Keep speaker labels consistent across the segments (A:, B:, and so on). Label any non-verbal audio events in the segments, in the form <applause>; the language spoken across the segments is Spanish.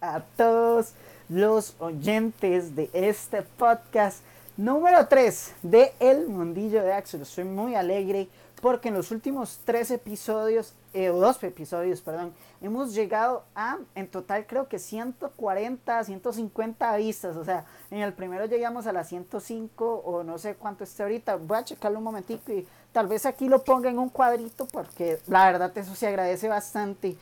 A: a todos los oyentes de este podcast número 3 de El Mundillo de Axel. Estoy muy alegre porque en los últimos tres episodios, eh, dos episodios, perdón, hemos llegado a, en total creo que 140, 150 vistas. O sea, en el primero llegamos a las 105 o no sé cuánto esté ahorita. Voy a checarlo un momentico y tal vez aquí lo ponga en un cuadrito porque la verdad eso se agradece bastante.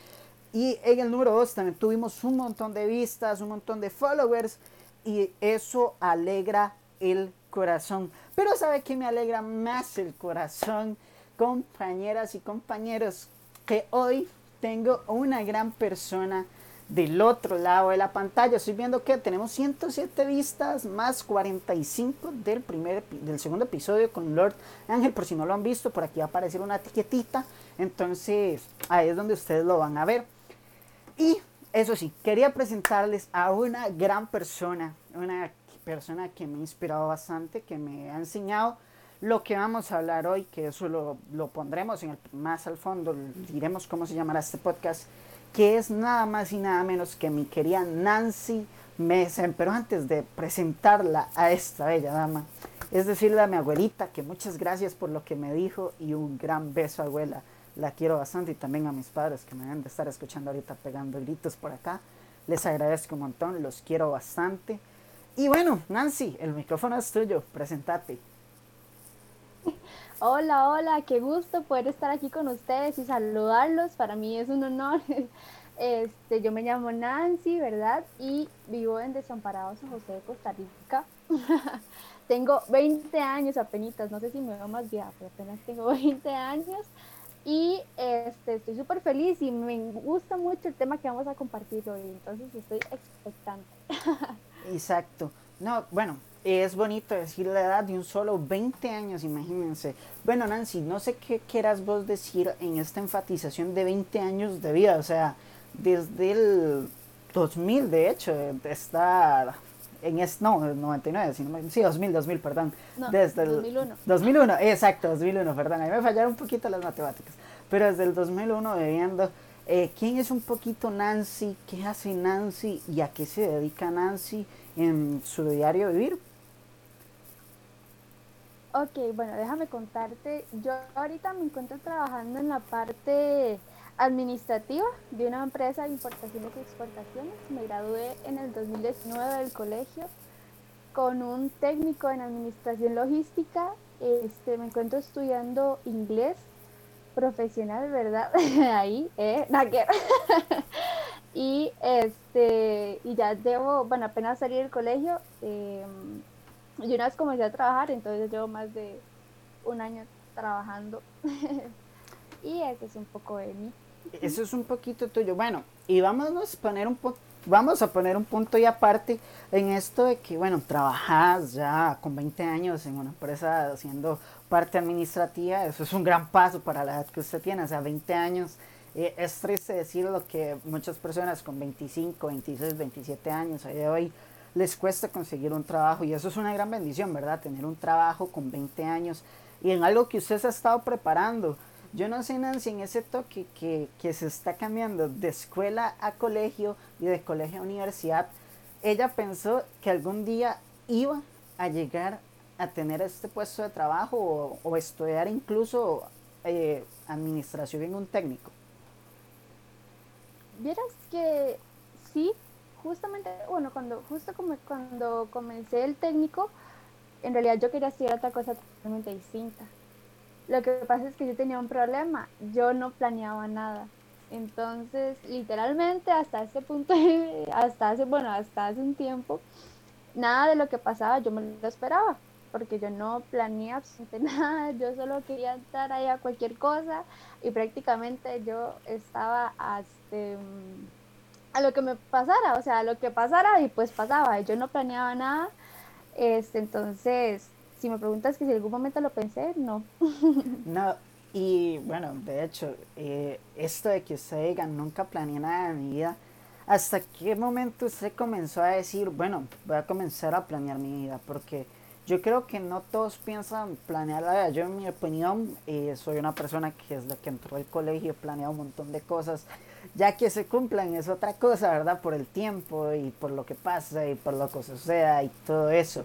A: Y en el número 2 también tuvimos un montón de vistas, un montón de followers y eso alegra el corazón. Pero ¿sabe qué me alegra más el corazón? Compañeras y compañeros, que hoy tengo una gran persona del otro lado de la pantalla. Estoy viendo que tenemos 107 vistas más 45 del, primer, del segundo episodio con Lord Ángel. Por si no lo han visto, por aquí va a aparecer una etiquetita. Entonces ahí es donde ustedes lo van a ver. Y eso sí, quería presentarles a una gran persona, una persona que me ha inspirado bastante, que me ha enseñado lo que vamos a hablar hoy, que eso lo, lo pondremos en el, más al fondo, diremos cómo se llamará este podcast que es nada más y nada menos que mi querida Nancy Mesen. Pero antes de presentarla a esta bella dama, es decirle a mi abuelita que muchas gracias por lo que me dijo y un gran beso, abuela. La quiero bastante y también a mis padres que me deben de estar escuchando ahorita pegando gritos por acá. Les agradezco un montón, los quiero bastante. Y bueno, Nancy, el micrófono es tuyo, presentate. <laughs>
B: Hola, hola, qué gusto poder estar aquí con ustedes y saludarlos. Para mí es un honor. <laughs> Este, yo me llamo Nancy, ¿verdad? Y vivo en Desamparados, San José de Costa Rica. <laughs> tengo 20 años apenas, no sé si me veo más vieja, pero apenas tengo 20 años. Y este, estoy súper feliz y me gusta mucho el tema que vamos a compartir hoy, entonces estoy expectante. <laughs>
A: Exacto. No, bueno, es bonito decir la edad de un solo 20 años, imagínense. Bueno, Nancy, no sé qué quieras vos decir en esta enfatización de 20 años de vida, o sea, desde el 2000, de hecho, está en es, no, 99, sino, sí, 2000, 2000, perdón.
B: desde el 2001.
A: 2001, exacto, 2001, perdón, a mí me fallaron un poquito las matemáticas, pero desde el 2001 viviendo, eh, ¿quién es un poquito Nancy? ¿Qué hace Nancy? ¿Y a qué se dedica Nancy en su diario vivir?
B: Ok, bueno, déjame contarte. Yo ahorita me encuentro trabajando en la parte administrativa de una empresa de importaciones y exportaciones. Me gradué en el 2019 del colegio con un técnico en administración logística. Este, me encuentro estudiando inglés profesional, ¿verdad? <laughs> Ahí, eh, <laughs> y este, y ya debo, bueno, apenas salir del colegio. Eh, y una vez comencé a trabajar, entonces llevo más de un año trabajando. <laughs> y eso es un poco de mí.
A: Eso es un poquito tuyo. Bueno, y vamos a poner un vamos a poner un punto y aparte en esto de que, bueno, trabajas ya con 20 años en una empresa haciendo parte administrativa, eso es un gran paso para la edad que usted tiene, o sea, 20 años. Eh, es triste decir lo que muchas personas con 25, 26, 27 años hoy de hoy les cuesta conseguir un trabajo y eso es una gran bendición, ¿verdad? Tener un trabajo con 20 años y en algo que usted se ha estado preparando. Yo no sé, Nancy, en ese toque que, que se está cambiando de escuela a colegio y de colegio a universidad, ella pensó que algún día iba a llegar a tener este puesto de trabajo o, estudiar incluso eh, administración en un técnico.
B: Vieras que sí, justamente, bueno, cuando, justo como cuando comencé el técnico, en realidad yo quería estudiar otra cosa totalmente distinta. Lo que pasa es que yo tenía un problema, yo no planeaba nada. Entonces, literalmente hasta ese punto, hasta hace, bueno, hasta hace un tiempo, nada de lo que pasaba yo me lo esperaba, porque yo no planeé absolutamente <laughs> nada, yo solo quería estar ahí a cualquier cosa y prácticamente yo estaba hasta este, a lo que me pasara, o sea, a lo que pasara y pues pasaba, yo no planeaba nada, este, entonces, si me preguntas que si en algún momento lo pensé, no. <laughs>
A: No, y bueno, de hecho, eh, esto de que usted diga, nunca planeé nada en mi vida, ¿hasta qué momento usted comenzó a decir, bueno, voy a comenzar a planear mi vida? Porque yo creo que no todos piensan planear la vida. Yo, en mi opinión, eh, soy una persona que es la que entró al colegio, planea un montón de cosas Ya que se cumplan es otra cosa, ¿verdad? Por el tiempo y por lo que pasa y por lo que suceda y todo eso.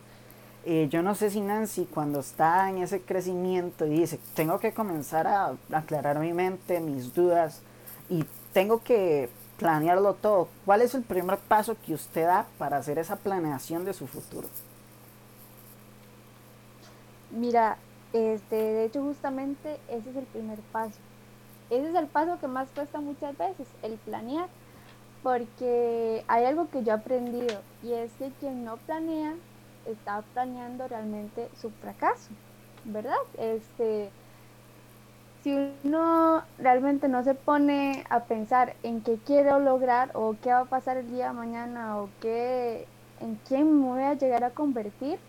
A: Eh, yo no sé si Nancy cuando está en ese crecimiento y dice, tengo que comenzar a aclarar mi mente, mis dudas y tengo que planearlo todo, ¿cuál es el primer paso que usted da para hacer esa planeación de su futuro?
B: Mira, este, de hecho justamente ese es el primer paso. Ese es el paso que más cuesta muchas veces, el planear. Porque hay algo que yo he aprendido y es que quien no planea está planeando realmente su fracaso, ¿verdad? Este, si uno realmente no se pone a pensar en qué quiero lograr o qué va a pasar el día de mañana o qué, en quién me voy a llegar a convertir,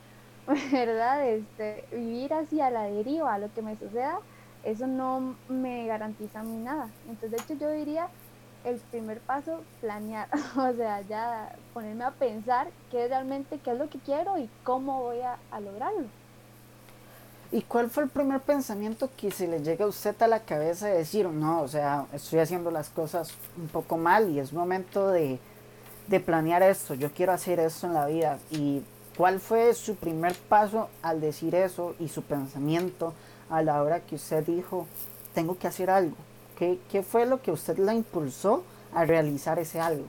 B: <laughs> ¿verdad? Este, vivir así a la deriva, a lo que me suceda, eso no me garantiza a mí nada. Entonces, de hecho, yo diría el primer paso, planear, <laughs> o sea, ya ponerme a pensar qué realmente, qué es lo que quiero y cómo voy a, a lograrlo.
A: ¿Y cuál fue el primer pensamiento que se le llega a usted a la cabeza de decir, no, o sea, estoy haciendo las cosas un poco mal y es momento de, de planear esto, yo quiero hacer esto en la vida? ¿Y cuál fue su primer paso al decir eso y su pensamiento a la hora que usted dijo, tengo que hacer algo? ¿Qué, qué fue lo que usted la impulsó a realizar ese algo?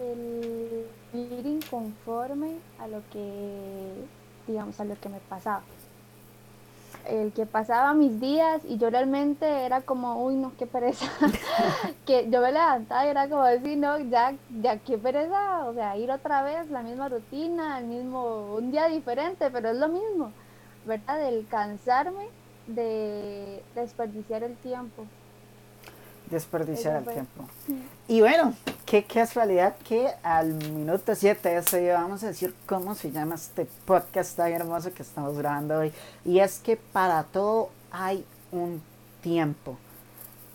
B: El ir inconforme a lo que, digamos, a lo que me pasaba. El que pasaba mis días y yo realmente era como, uy, no, qué pereza. <laughs> que yo me levantaba y era como decir, no, ya, ya, qué pereza. O sea, ir otra vez, la misma rutina, el mismo, un día diferente, pero es lo mismo, ¿verdad? El cansarme de desperdiciar el tiempo
A: desperdiciar el tiempo. Y bueno, qué casualidad que al minuto 7 eso vamos a decir cómo se llama este podcast tan hermoso que estamos grabando hoy. Y es que para todo hay un tiempo.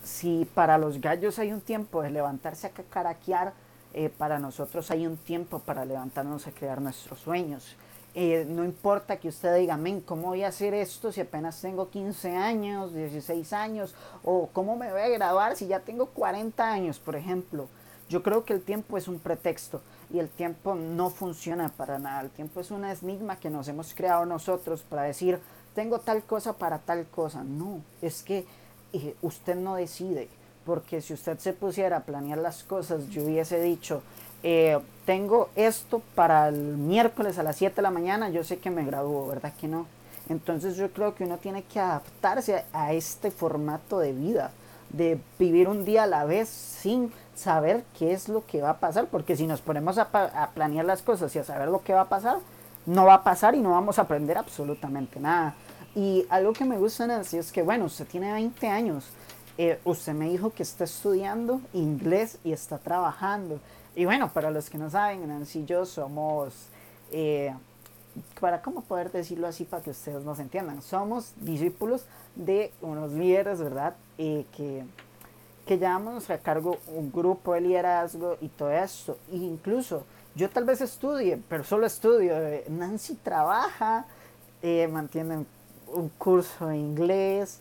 A: Si para los gallos hay un tiempo de levantarse a cacaraquear, eh, para nosotros hay un tiempo para levantarnos a crear nuestros sueños. Eh, no importa que usted diga, men, ¿cómo voy a hacer esto si apenas tengo 15 años, 16 años? O ¿cómo me voy a graduar si ya tengo 40 años, por ejemplo? Yo creo que el tiempo es un pretexto y el tiempo no funciona para nada. El tiempo es un enigma que nos hemos creado nosotros para decir, tengo tal cosa para tal cosa. No, es que eh, usted no decide, porque si usted se pusiera a planear las cosas, yo hubiese dicho, eh, tengo esto para el miércoles a las 7 de la mañana, yo sé que me gradúo, ¿verdad que no? Entonces yo creo que uno tiene que adaptarse a este formato de vida, de vivir un día a la vez sin saber qué es lo que va a pasar, porque si nos ponemos a, a planear las cosas y a saber lo que va a pasar, no va a pasar y no vamos a aprender absolutamente nada. Y algo que me gusta, Nancy, es que, bueno, usted tiene 20 años, eh, usted me dijo que está estudiando inglés y está trabajando. Y bueno, para los que no saben, Nancy y yo somos, eh, para cómo poder decirlo así para que ustedes nos entiendan, somos discípulos de unos líderes, ¿verdad? Eh, que, que llevamos a cargo un grupo de liderazgo y todo esto. E incluso yo tal vez estudie, pero solo estudio. Nancy trabaja, eh, mantiene un curso de inglés,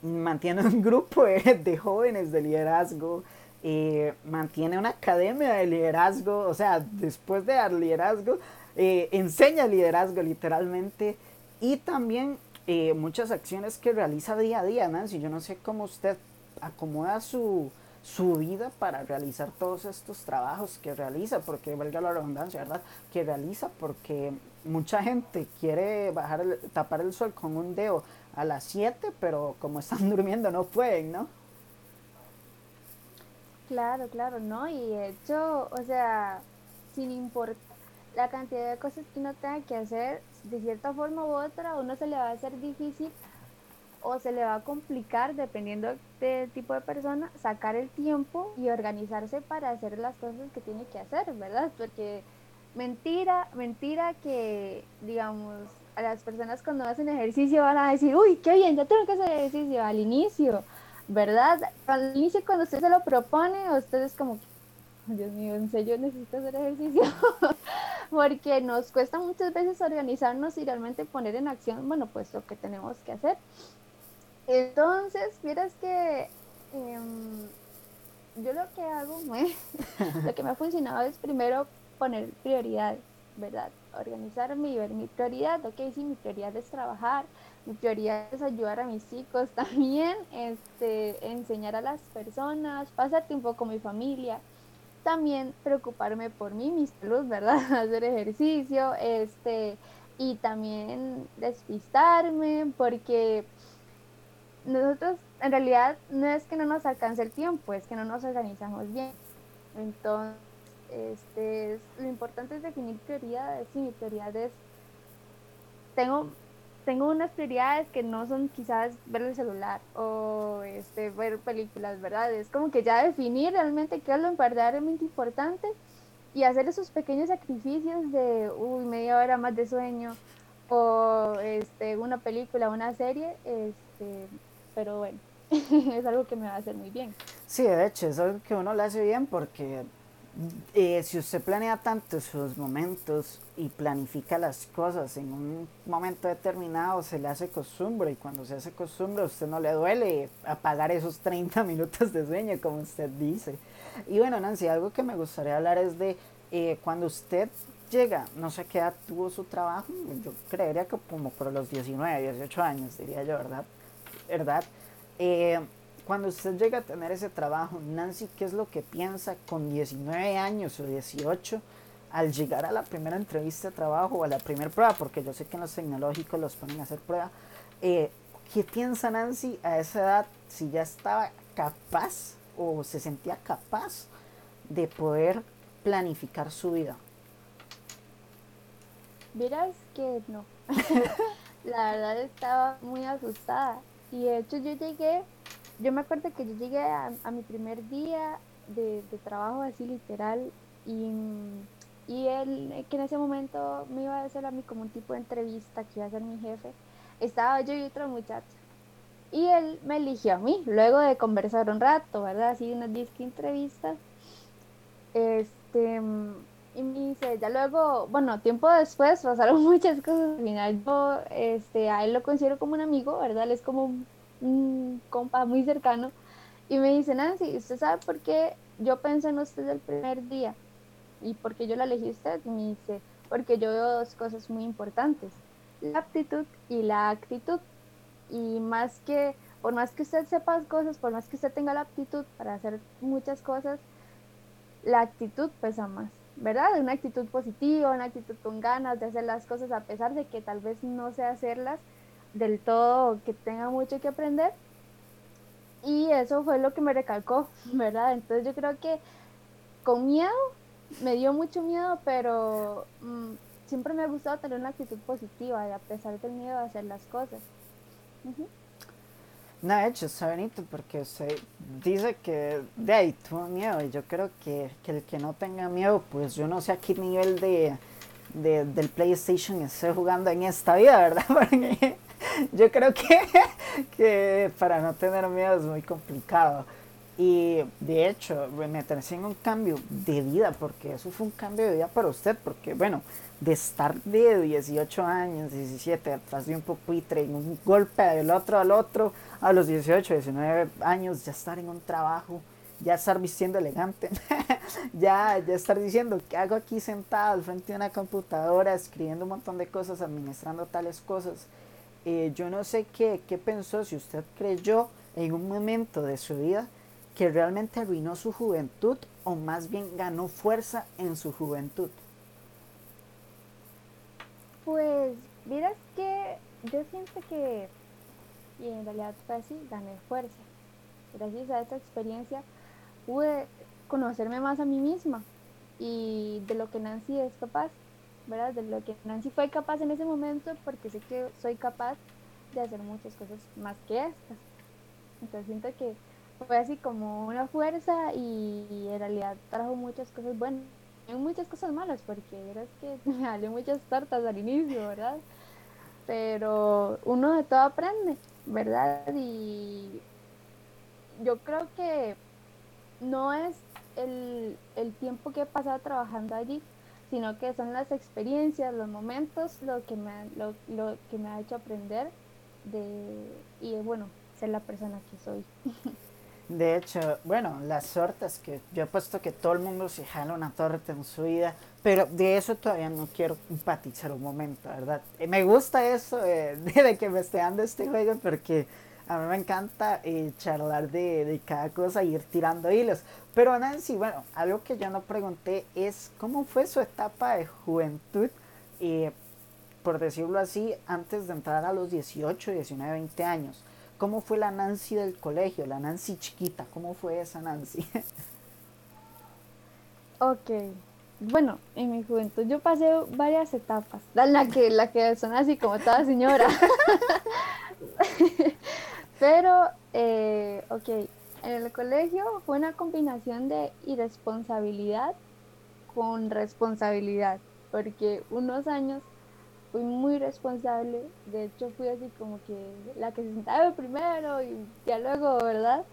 A: mantiene un grupo de jóvenes de liderazgo. Eh, mantiene una academia de liderazgo, o sea, después de dar liderazgo, eh, enseña liderazgo literalmente y también eh, muchas acciones que realiza día a día, Nancy. Yo no sé cómo usted acomoda su, su vida para realizar todos estos trabajos que realiza, porque valga la redundancia, ¿verdad? Que realiza porque mucha gente quiere bajar tapar el sol con un dedo a las 7, pero como están <laughs> durmiendo no pueden, ¿no?
B: Claro, claro, ¿no? Y de hecho, o sea, sin importar la cantidad de cosas que uno tenga que hacer, de cierta forma u otra, uno se le va a hacer difícil o se le va a complicar, dependiendo del tipo de persona, sacar el tiempo y organizarse para hacer las cosas que tiene que hacer, ¿verdad? Porque mentira, mentira que, digamos, a las personas cuando hacen ejercicio van a decir, uy, qué bien, ya tengo que hacer ejercicio al inicio ¿verdad? Al inicio cuando usted se lo propone, usted es como, Dios mío, en serio necesito hacer ejercicio, <laughs> porque nos cuesta muchas veces organizarnos y realmente poner en acción, bueno, pues lo que tenemos que hacer. Entonces, miras que em, yo lo que hago, <laughs> lo que me ha funcionado es primero poner prioridades, ¿verdad? Organizarme y ver mi prioridad. Ok, sí, mi prioridad es trabajar, mi prioridad es ayudar a mis hijos <laughs> también, este, enseñar a las personas, pasar tiempo con mi familia, también preocuparme por mí, mi salud, ¿verdad? <laughs> Hacer ejercicio, este, y también despistarme, porque nosotros en realidad no es que no nos alcance el tiempo, es que no nos organizamos bien. Entonces, este, lo importante es definir prioridades. Sí, mi prioridad es, tengo, tengo unas prioridades que no son quizás ver el celular o este, ver películas, ¿verdad? Es como que ya definir realmente qué es lo verdaderamente importante y hacer esos pequeños sacrificios de, uy, media hora más de sueño o este, una película, una serie, este, pero bueno, <laughs> es algo que me va a hacer muy bien.
A: Sí, de hecho, es algo que uno le hace bien porque eh, si usted planea tanto sus momentos y planifica las cosas en un momento determinado, se le hace costumbre y cuando se hace costumbre a usted no le duele apagar esos 30 <laughs> minutos de sueño, como usted dice. Y bueno, Nancy, algo que me gustaría hablar es de eh, cuando usted llega, no sé qué edad tuvo su trabajo, yo creería que como por los 19, 18 años, diría yo, ¿verdad? ¿Verdad? Eh, cuando usted llega a tener ese trabajo, Nancy, ¿qué es lo que piensa con 19 años o 18 al llegar a la primera entrevista de trabajo o a la primera prueba? Porque yo sé que en los tecnológicos los ponen a hacer prueba. Eh, ¿Qué piensa Nancy a esa edad si ya estaba capaz o se sentía capaz de poder planificar su vida?
B: Verás que no. <laughs> la verdad estaba muy asustada. Y de hecho yo llegué yo me acuerdo que yo llegué a, mi primer día de, trabajo así literal y, y él, que en ese momento me iba a hacer a mí como un tipo de entrevista que iba a ser mi jefe, estaba yo y otro muchacho. Y él me eligió a mí, luego de conversar un rato, ¿verdad? Así unas 10 entrevistas. Este, y me dice, ya luego, bueno, tiempo después pasaron <laughs> muchas cosas. Al final yo este, a él lo considero como un amigo, ¿verdad? Él es como un un compa muy cercano, y me dice, Nancy, ¿usted sabe por qué yo pensé en usted el primer día? ¿Y por qué yo la elegí usted? Me dice, porque yo veo dos cosas muy importantes, la aptitud y la actitud. Y más que, por más que usted sepa cosas, por más que usted tenga la aptitud para hacer muchas cosas, la actitud pesa más, ¿verdad? Una actitud positiva, una actitud con ganas de hacer las cosas a pesar de que tal vez no sé hacerlas, del todo, que tenga mucho que aprender. Y eso fue lo que me recalcó, <laughs> ¿verdad? Entonces yo creo que con miedo, me dio mucho miedo, pero mm, siempre me ha gustado tener una actitud positiva y a pesar del miedo a hacer las cosas.
A: No, de hecho, está bonito porque usted dice que de ahí tuvo miedo y yo creo que, que, el que no tenga miedo, pues yo no sé a qué nivel de, de del PlayStation esté jugando en esta vida, ¿verdad? <laughs> Porque <laughs> yo creo que, <laughs> que para no tener miedo es muy complicado. Y de hecho, meterse en un cambio de vida, porque eso fue un cambio de vida para usted, porque bueno, de estar de 18 años, 17, atrás de un pupitre, en un golpe del otro al otro, a los 18, 19 años, ya estar en un trabajo, ya estar vistiendo elegante, <laughs> ya, ya estar diciendo, ¿qué hago aquí sentado al frente de una computadora, escribiendo un montón de cosas, administrando tales cosas? Eh, yo no sé qué, qué pensó, si usted creyó en un momento de su vida que realmente arruinó su juventud o más bien ganó fuerza en su juventud.
B: Pues, miras que yo siento que, y en realidad fue así, gané fuerza. Gracias a esta experiencia pude conocerme más a mí misma y de lo que Nancy es capaz. ¿Verdad? De lo que Nancy fue capaz en ese momento, porque sé que soy capaz de hacer muchas cosas más que estas. Entonces siento que fue así como una fuerza y en realidad trajo muchas cosas buenas. Y muchas cosas malas, porque verás que <laughs> me salió muchas tortas al inicio, ¿verdad? Pero uno de todo aprende, ¿verdad? Y yo creo que no es el, el tiempo que he pasado trabajando allí, sino que son las experiencias, los momentos, lo que me, lo, lo que me ha hecho aprender de, y bueno, ser la persona que soy. <laughs>
A: De hecho, bueno, las tortas que yo he puesto que todo el mundo se jala una torta en su vida, pero de eso todavía no quiero empatizar un momento, ¿verdad? Eh, me gusta eso <laughs> de, que me esté dando este juego porque a mí me encanta eh, charlar de, de, cada cosa y ir tirando hilos. Pero Nancy, bueno, algo que yo no pregunté es cómo fue su etapa de juventud, eh, por decirlo así, antes de entrar a los 18, 19, 20 años. ¿Cómo fue la Nancy del colegio, la Nancy chiquita? ¿Cómo fue esa Nancy? <laughs>
B: ok, bueno, en mi juventud yo pasé varias etapas, la que, la que son así como toda señora. <laughs> Pero, eh, ok, en el colegio fue una combinación de irresponsabilidad con responsabilidad, porque unos años fui muy responsable, de hecho fui así como que la que se sentaba primero y ya luego, ¿verdad?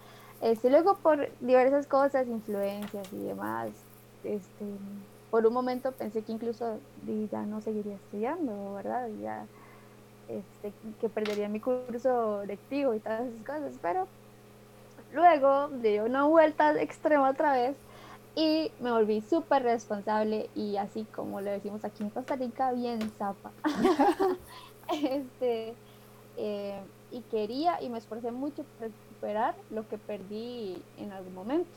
B: Este, luego por diversas cosas, influencias y demás, este, por un momento pensé que incluso ya no seguiría estudiando, ¿verdad? Ya, este, que perdería mi curso lectivo y todas esas cosas, pero luego di una vuelta extrema otra vez y me volví súper responsable y así como le decimos aquí en Costa Rica, bien zapa. <laughs> este, eh, y quería y me esforcé mucho por recuperar lo que perdí en algún momento.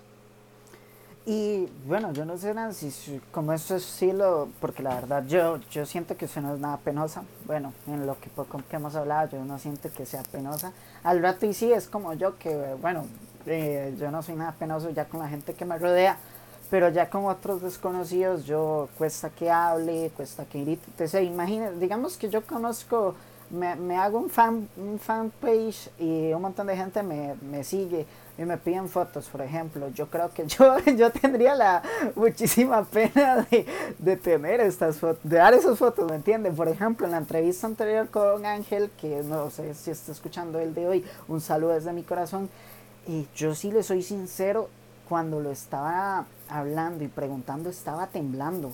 A: Y bueno, yo no sé Nancy, como eso es sí lo, porque la verdad yo, yo siento que eso no es nada penosa. Bueno, en lo que poco que hemos hablado, yo no siento que sea penosa. Al rato y sí es como yo que, bueno, eh, yo no soy nada penoso ya con la gente que me rodea pero ya con otros desconocidos yo cuesta que hable, cuesta que grite, entonces imagínate, digamos que yo conozco, me, me hago un fan, un fan page y un montón de gente me, me, sigue y me piden fotos, por ejemplo, yo creo que yo, <laughs> yo tendría la muchísima pena de, de tener estas fotos, de dar esas fotos, ¿me entienden? Por ejemplo, en la entrevista anterior con Ángel, que no sé si está escuchando el de hoy, un saludo desde mi corazón, y yo sí le soy sincero, cuando lo estaba hablando y preguntando estaba temblando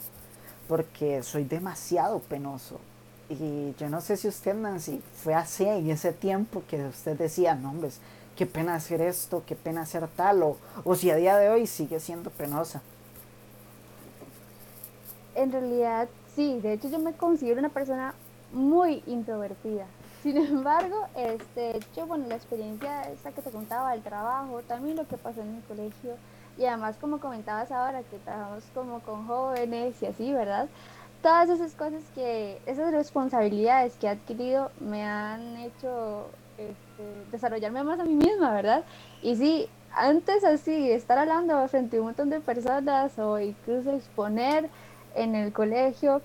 A: porque soy demasiado penoso. Y yo no sé si usted, Nancy, fue así en ese tiempo que usted decía, no, hombre, qué pena hacer esto, qué pena hacer tal, o, o si a día de hoy sigue siendo penosa.
B: En realidad, sí, de hecho yo me considero una persona muy introvertida. Sin embargo, este, yo, bueno, la experiencia esa que te contaba, el trabajo, también lo que pasó en mi colegio, y además como comentabas ahora, que trabajamos como con jóvenes y así, ¿verdad? Todas esas cosas que, esas responsabilidades que he adquirido me han hecho este, desarrollarme más a mí misma, ¿verdad? Y sí, antes así, estar hablando frente a un montón de personas o incluso exponer en el colegio,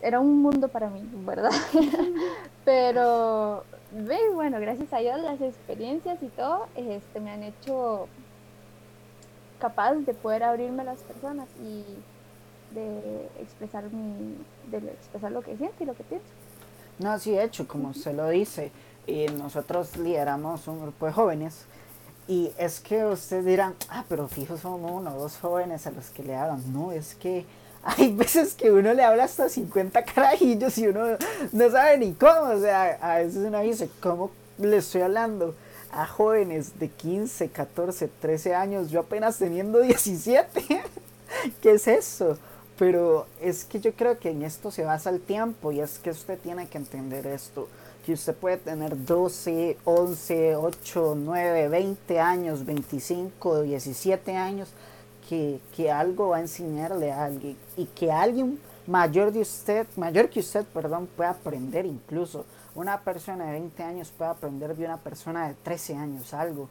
B: era un mundo para mí, ¿verdad? <laughs> Pero, bueno, gracias a Dios las experiencias y todo este, me han hecho capaz de poder abrirme a las personas y de expresar, mi, de expresar lo que siento y lo que pienso.
A: No, sí, de hecho, como se lo dice, y nosotros lideramos un grupo de jóvenes y es que ustedes dirán, ah, pero fijo son uno o dos jóvenes a los que le hablan. No, es que hay <laughs> veces que uno le habla hasta 50 carajillos y uno no sabe ni cómo. O sea, a veces uno dice, ¿cómo le estoy hablando a jóvenes de 15, 14, 13 años? Yo apenas teniendo 17. <laughs> ¿Qué es eso? Pero es que yo creo que en esto se basa el tiempo y es que usted tiene que entender esto. Que usted puede tener 12, 11, 8, 9, 20 años, 25, 17 años que, algo va a enseñarle a alguien y que alguien mayor de usted, mayor que usted, perdón, pueda aprender incluso. Una persona de 20 años puede aprender de una persona de 13 años algo.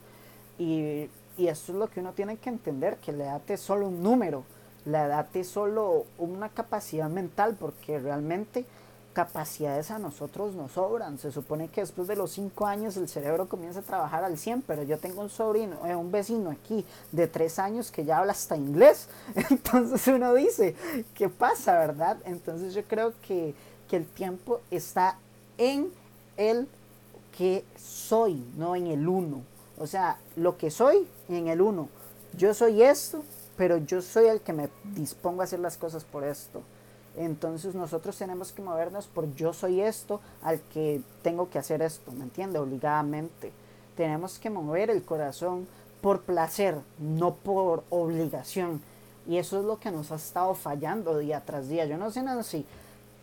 A: Y, y esto es lo que uno tiene que entender, que la edad es solo un número, la edad es solo una capacidad mental, porque realmente capacidades a nosotros nos sobran. Se supone que después de los 5 años el cerebro comienza a trabajar al 100, pero yo tengo un sobrino, eh, un vecino aquí de 3 años que ya habla hasta inglés. <laughs> Entonces uno dice, ¿qué pasa, verdad? Entonces yo creo que, que el tiempo está en el que soy, no en el uno. O sea, lo que soy en el uno. Yo soy esto, pero yo soy el que me dispongo a hacer las cosas por esto. Entonces nosotros tenemos que movernos por yo soy esto al que tengo que hacer esto, ¿me entiende? Obligadamente. tenemos que mover el corazón por placer, no por obligación. Y eso es lo que nos ha estado fallando día tras día. Yo no sé, Nancy,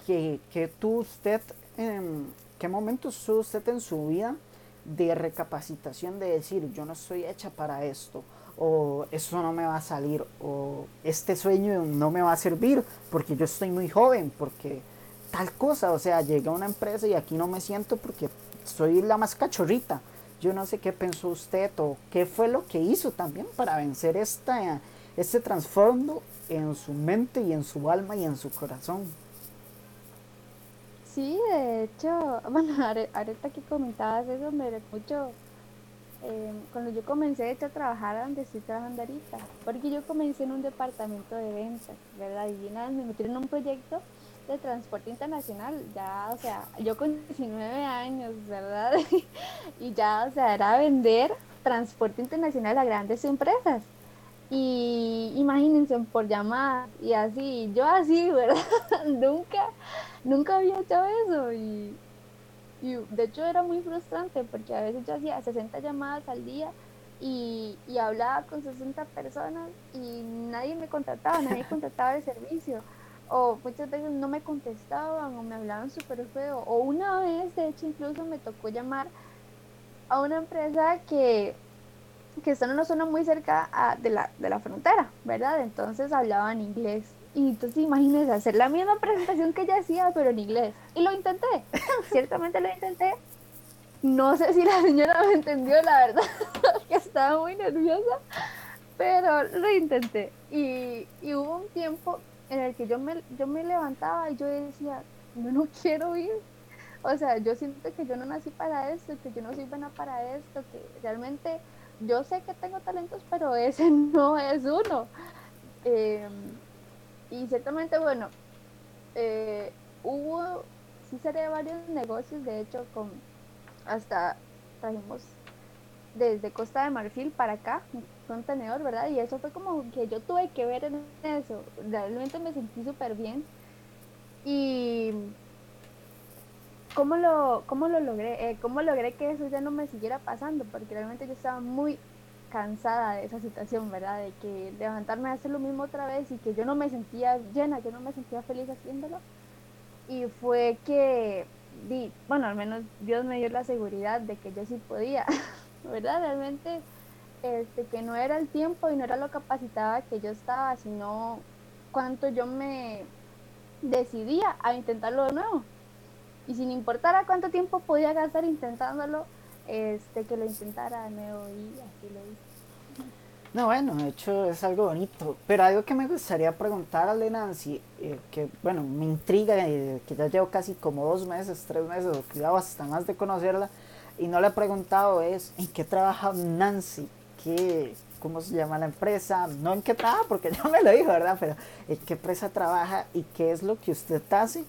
A: que, que tú, usted, en qué momento estuvo usted en su vida de recapacitación de decir, yo no estoy hecha para esto, o eso no me va a salir, o este sueño no me va a servir porque yo estoy muy joven, porque tal cosa, o sea, llegué a una empresa y aquí no me siento porque soy la más cachorrita. Yo no sé qué pensó usted o qué fue lo que hizo también para vencer esta, este transformo en su mente y en su alma y en su corazón.
B: Sí, de hecho, <laughs> bueno, ahorita que comentabas eso me mucho eh, cuando yo comencé de hecho, a trabajar donde estoy trabajando ahorita, porque yo comencé en un departamento de ventas, ¿verdad? Y nada, me metieron en un proyecto de transporte internacional, ya, o sea, yo con 19 años, ¿verdad? <laughs> y ya, o sea, era vender transporte internacional a grandes empresas. Y imagínense por llamadas y así, yo así, <laughs> ¿verdad? nunca, nunca había hecho eso y, y, de hecho era muy frustrante porque a veces yo hacía 60 llamadas al día y, y hablaba con 60 personas y nadie me contrataba, nadie <laughs> contrataba el servicio o muchas veces no me contestaban o me hablaban súper feo. O una vez, de hecho, incluso me tocó llamar a una empresa que, que está en una zona muy cerca de, la, de la frontera, ¿verdad? Entonces hablaban inglés. Y entonces imagínense hacer la misma presentación que ella hacía, pero en inglés. Y lo intenté, <laughs> ciertamente lo intenté. No sé si la señora me entendió, la verdad, <laughs> que estaba muy nerviosa, pero lo intenté. Y, y hubo un tiempo en el que yo me, yo me levantaba y yo decía, yo no quiero ir. O sea, yo siento que yo no nací para esto, que yo no soy buena para esto, que realmente yo sé que tengo talentos, pero ese <laughs> no es uno. Em, y ciertamente, bueno, eh, hubo, sí seré varios negocios, de hecho, con hasta trajimos desde Costa de Marfil para acá, un contenedor, ¿verdad? Y eso fue como que yo tuve que ver en eso. Realmente me sentí súper bien. Y ¿cómo lo, cómo lo logré? Eh, ¿Cómo logré que eso ya no me siguiera pasando? Porque realmente yo estaba muy cansada de esa situación, ¿verdad? De que levantarme a hacer lo mismo otra vez y que yo no me sentía llena, yo no me sentía feliz haciéndolo. Y fue que, di, bueno, al menos Dios me dio la seguridad de que yo sí podía. <laughs> ¿verdad? Realmente este, que no era el tiempo y no era lo capacitada que yo estaba, sino cuánto yo me decidía a intentarlo de nuevo. Y sin importar a cuánto tiempo podía gastar intentándolo, este, que lo intentara de nuevo y así lo hice.
A: No, bueno, de hecho es algo bonito, pero algo que me gustaría preguntarle Nancy, eh, que bueno, me intriga, eh, que ya llevo casi como dos meses, tres meses, o quizá hasta más de conocerla, y no le he preguntado es en qué trabaja Nancy, ¿Qué, cómo se llama la empresa, no en qué trabaja, porque <laughs> ya me lo dijo, ¿verdad? Pero en qué empresa trabaja y qué es lo que usted hace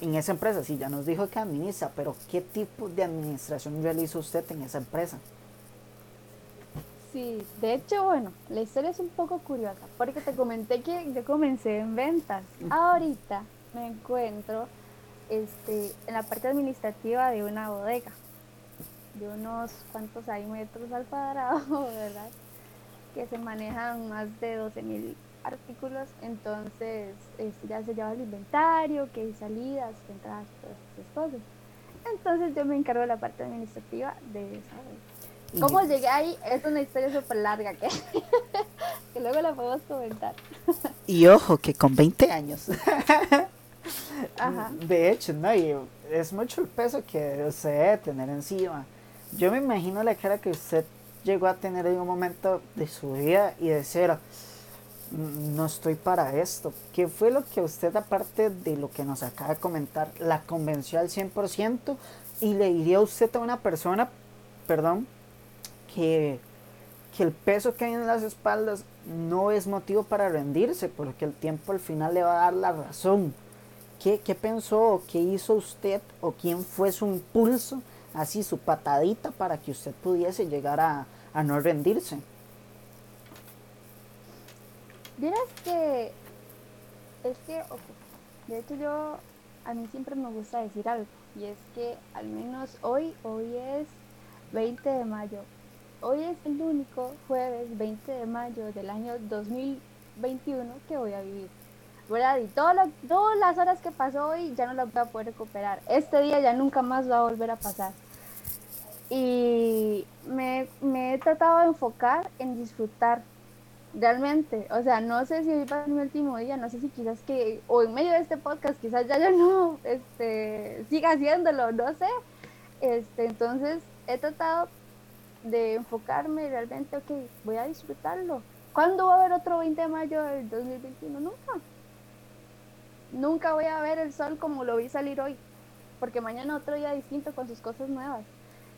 A: en esa empresa. Sí, ya nos dijo que administra, pero ¿qué tipo de administración realiza usted en esa empresa?
B: Sí, de hecho, bueno, la historia es un poco curiosa, porque te comenté que yo comencé en ventas. Ahorita me encuentro este, en la parte administrativa de una bodega de unos cuantos hay metros al cuadrado, <laughs> ¿verdad? Que se manejan más de 12 mil artículos, entonces este, ya se lleva el inventario, que hay salidas, que entradas, todas esas cosas. Entonces yo me encargo de la parte administrativa de esa ¿Cómo llegué ahí? Es una historia súper larga que, <laughs> que luego la podemos comentar.
A: Y ojo, que con 20 años. <laughs> Ajá. De hecho, no, es mucho el peso que se debe tener encima. Yo me imagino la cara que usted llegó a tener en un momento de su vida y decir, mm, no estoy para esto. ¿Qué fue lo que usted, aparte de lo que nos acaba de comentar, la convenció al 100% y le diría a usted a una persona, perdón, que, que el peso que hay en las espaldas no es motivo para rendirse, porque el tiempo al final le va a dar la razón. ¿Qué, qué pensó qué hizo usted o quién fue su impulso así su patadita para que usted pudiese llegar a, no rendirse.
B: Dirás que es que, de hecho yo, a mí siempre me gusta decir algo, y es que al menos hoy, hoy es 20 de mayo. Hoy es el único jueves 20 de mayo del año 2021 que voy a vivir. ¿Verdad? Y todas las horas que pasó hoy ya no las voy a poder recuperar. Este día ya nunca más va a volver a pasar. Y me, me he tratado de enfocar en disfrutar realmente. O sea, no sé si hoy va a ser mi último día, no sé si quizás que, o en medio de este podcast, quizás ya yo no este, siga haciéndolo, no sé. Este, entonces he tratado de enfocarme realmente, ok, voy a disfrutarlo. ¿Cuándo va a haber otro 20 de mayo del 2021? Nunca. Nunca voy a ver el sol como lo vi salir hoy, porque mañana otro día distinto con sus cosas nuevas.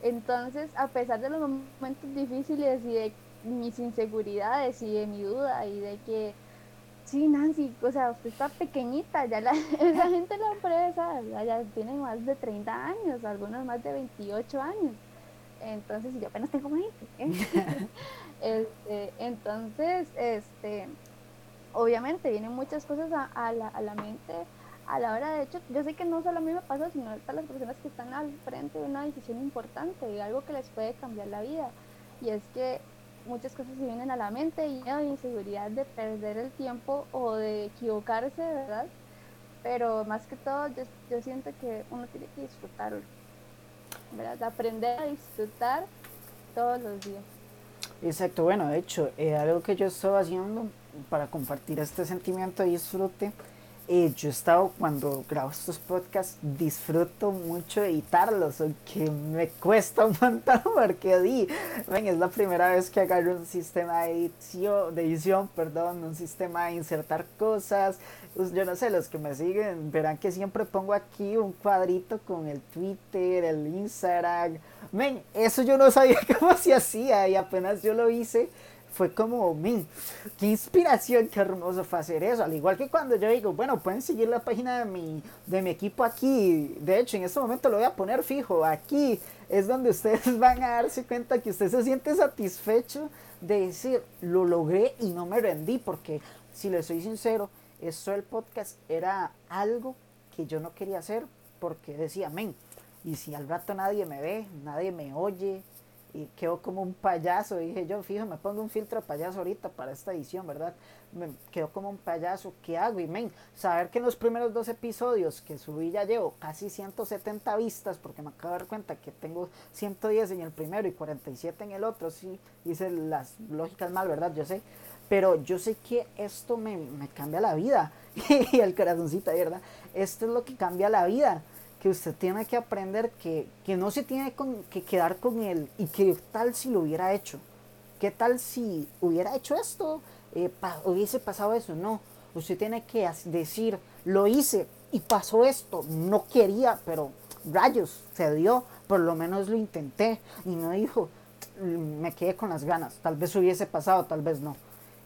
B: Entonces, a pesar de los momentos difíciles y de mis inseguridades y de mi duda y de que, sí, Nancy, o sea, usted está pequeñita, ya la, <laughs> esa gente en la empresa ya, tiene más de 30 años, algunos más de 28 años. Entonces, yo apenas tengo 20. <laughs> este, entonces, este, obviamente vienen muchas cosas a, la, a la mente a la hora de hecho, yo sé que no solo a mí me pasa, sino a las personas que están al frente de una decisión importante, de algo que les puede cambiar la vida. Y es que muchas cosas se vienen a la mente y hay inseguridad de perder el tiempo o de equivocarse, ¿verdad? Pero más que todo, yo, siento que uno tiene que disfrutarlo, ¿verdad? Aprender a disfrutar todos los días.
A: Exacto, bueno, de hecho, eh, algo que yo estoy haciendo para compartir este sentimiento de disfrute eh, yo he estado cuando grabo estos podcasts, disfruto mucho editarlos, aunque me cuesta un montón <laughs> porque di, ven, es la primera vez que agarro un sistema de edición, de edición, perdón, un sistema de insertar cosas. Yo no sé, los que me siguen verán que siempre pongo aquí un cuadrito con el Twitter, el Instagram. Ven, eso yo no sabía <laughs> cómo se hacía y apenas yo lo hice fue como, min, qué inspiración, qué hermoso fue hacer eso. Al igual que cuando yo digo, bueno, pueden seguir la página de mi, de mi equipo aquí. De hecho, en este momento lo voy a poner fijo. Aquí es donde ustedes <laughs> van a darse cuenta que usted se siente satisfecho de decir, lo logré y no me rendí. Porque, si le soy sincero, esto del podcast era algo que yo no quería hacer porque decía, men, y si al rato nadie me ve, nadie me oye, y quedó como un payaso. Dije yo, fijo, me pongo un filtro de payaso ahorita para esta edición, ¿verdad? Me quedó como un payaso. ¿Qué hago? Y men, saber que en los primeros dos episodios que subí ya llevo casi 170 vistas, porque me acabo de dar cuenta que tengo 110 en el primero y 47 en el otro. Sí, hice las lógicas mal, ¿verdad? Yo sé. Pero yo sé que esto me, me cambia la vida. <laughs> y el corazoncito, ¿verdad? Esto es lo que cambia la vida que usted tiene que aprender que, no se tiene que quedar con él y que tal si lo hubiera hecho. ¿Qué tal si hubiera hecho esto? Eh, hubiese pasado eso. No, usted tiene que decir, lo hice y pasó esto. No quería, pero rayos, se dio. Por lo menos lo intenté. Y no dijo, me quedé con las ganas. Tal vez hubiese pasado, tal vez no.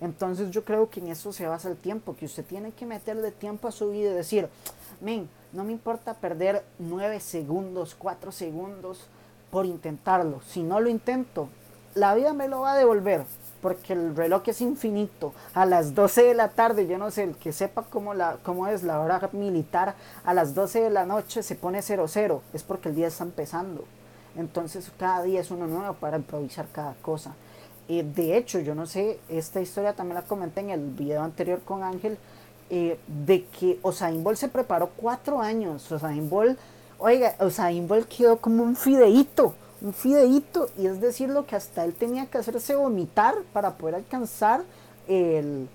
A: Entonces yo creo que en eso se basa el tiempo, que usted tiene que meterle tiempo a su vida y decir, men, no me importa perder 9 segundos, 4 segundos por intentarlo. Si no lo intento, la vida me lo va a devolver. Porque el reloj es infinito. A las 12 de la tarde, yo no sé, el que sepa cómo, es la hora militar, a las 12 de la noche se pone 00. Es porque el día está empezando. Entonces cada día es uno nuevo para improvisar cada cosa. Eh, de hecho, yo no sé, esta historia también la comenté en el video anterior con Ángel eh, de que Usain Bolt se preparó cuatro años. Usain Bolt, oiga, Usain Bolt quedó como un fideíto, un fideíto, y es decir, lo que hasta él tenía que hacerse vomitar para poder alcanzar el,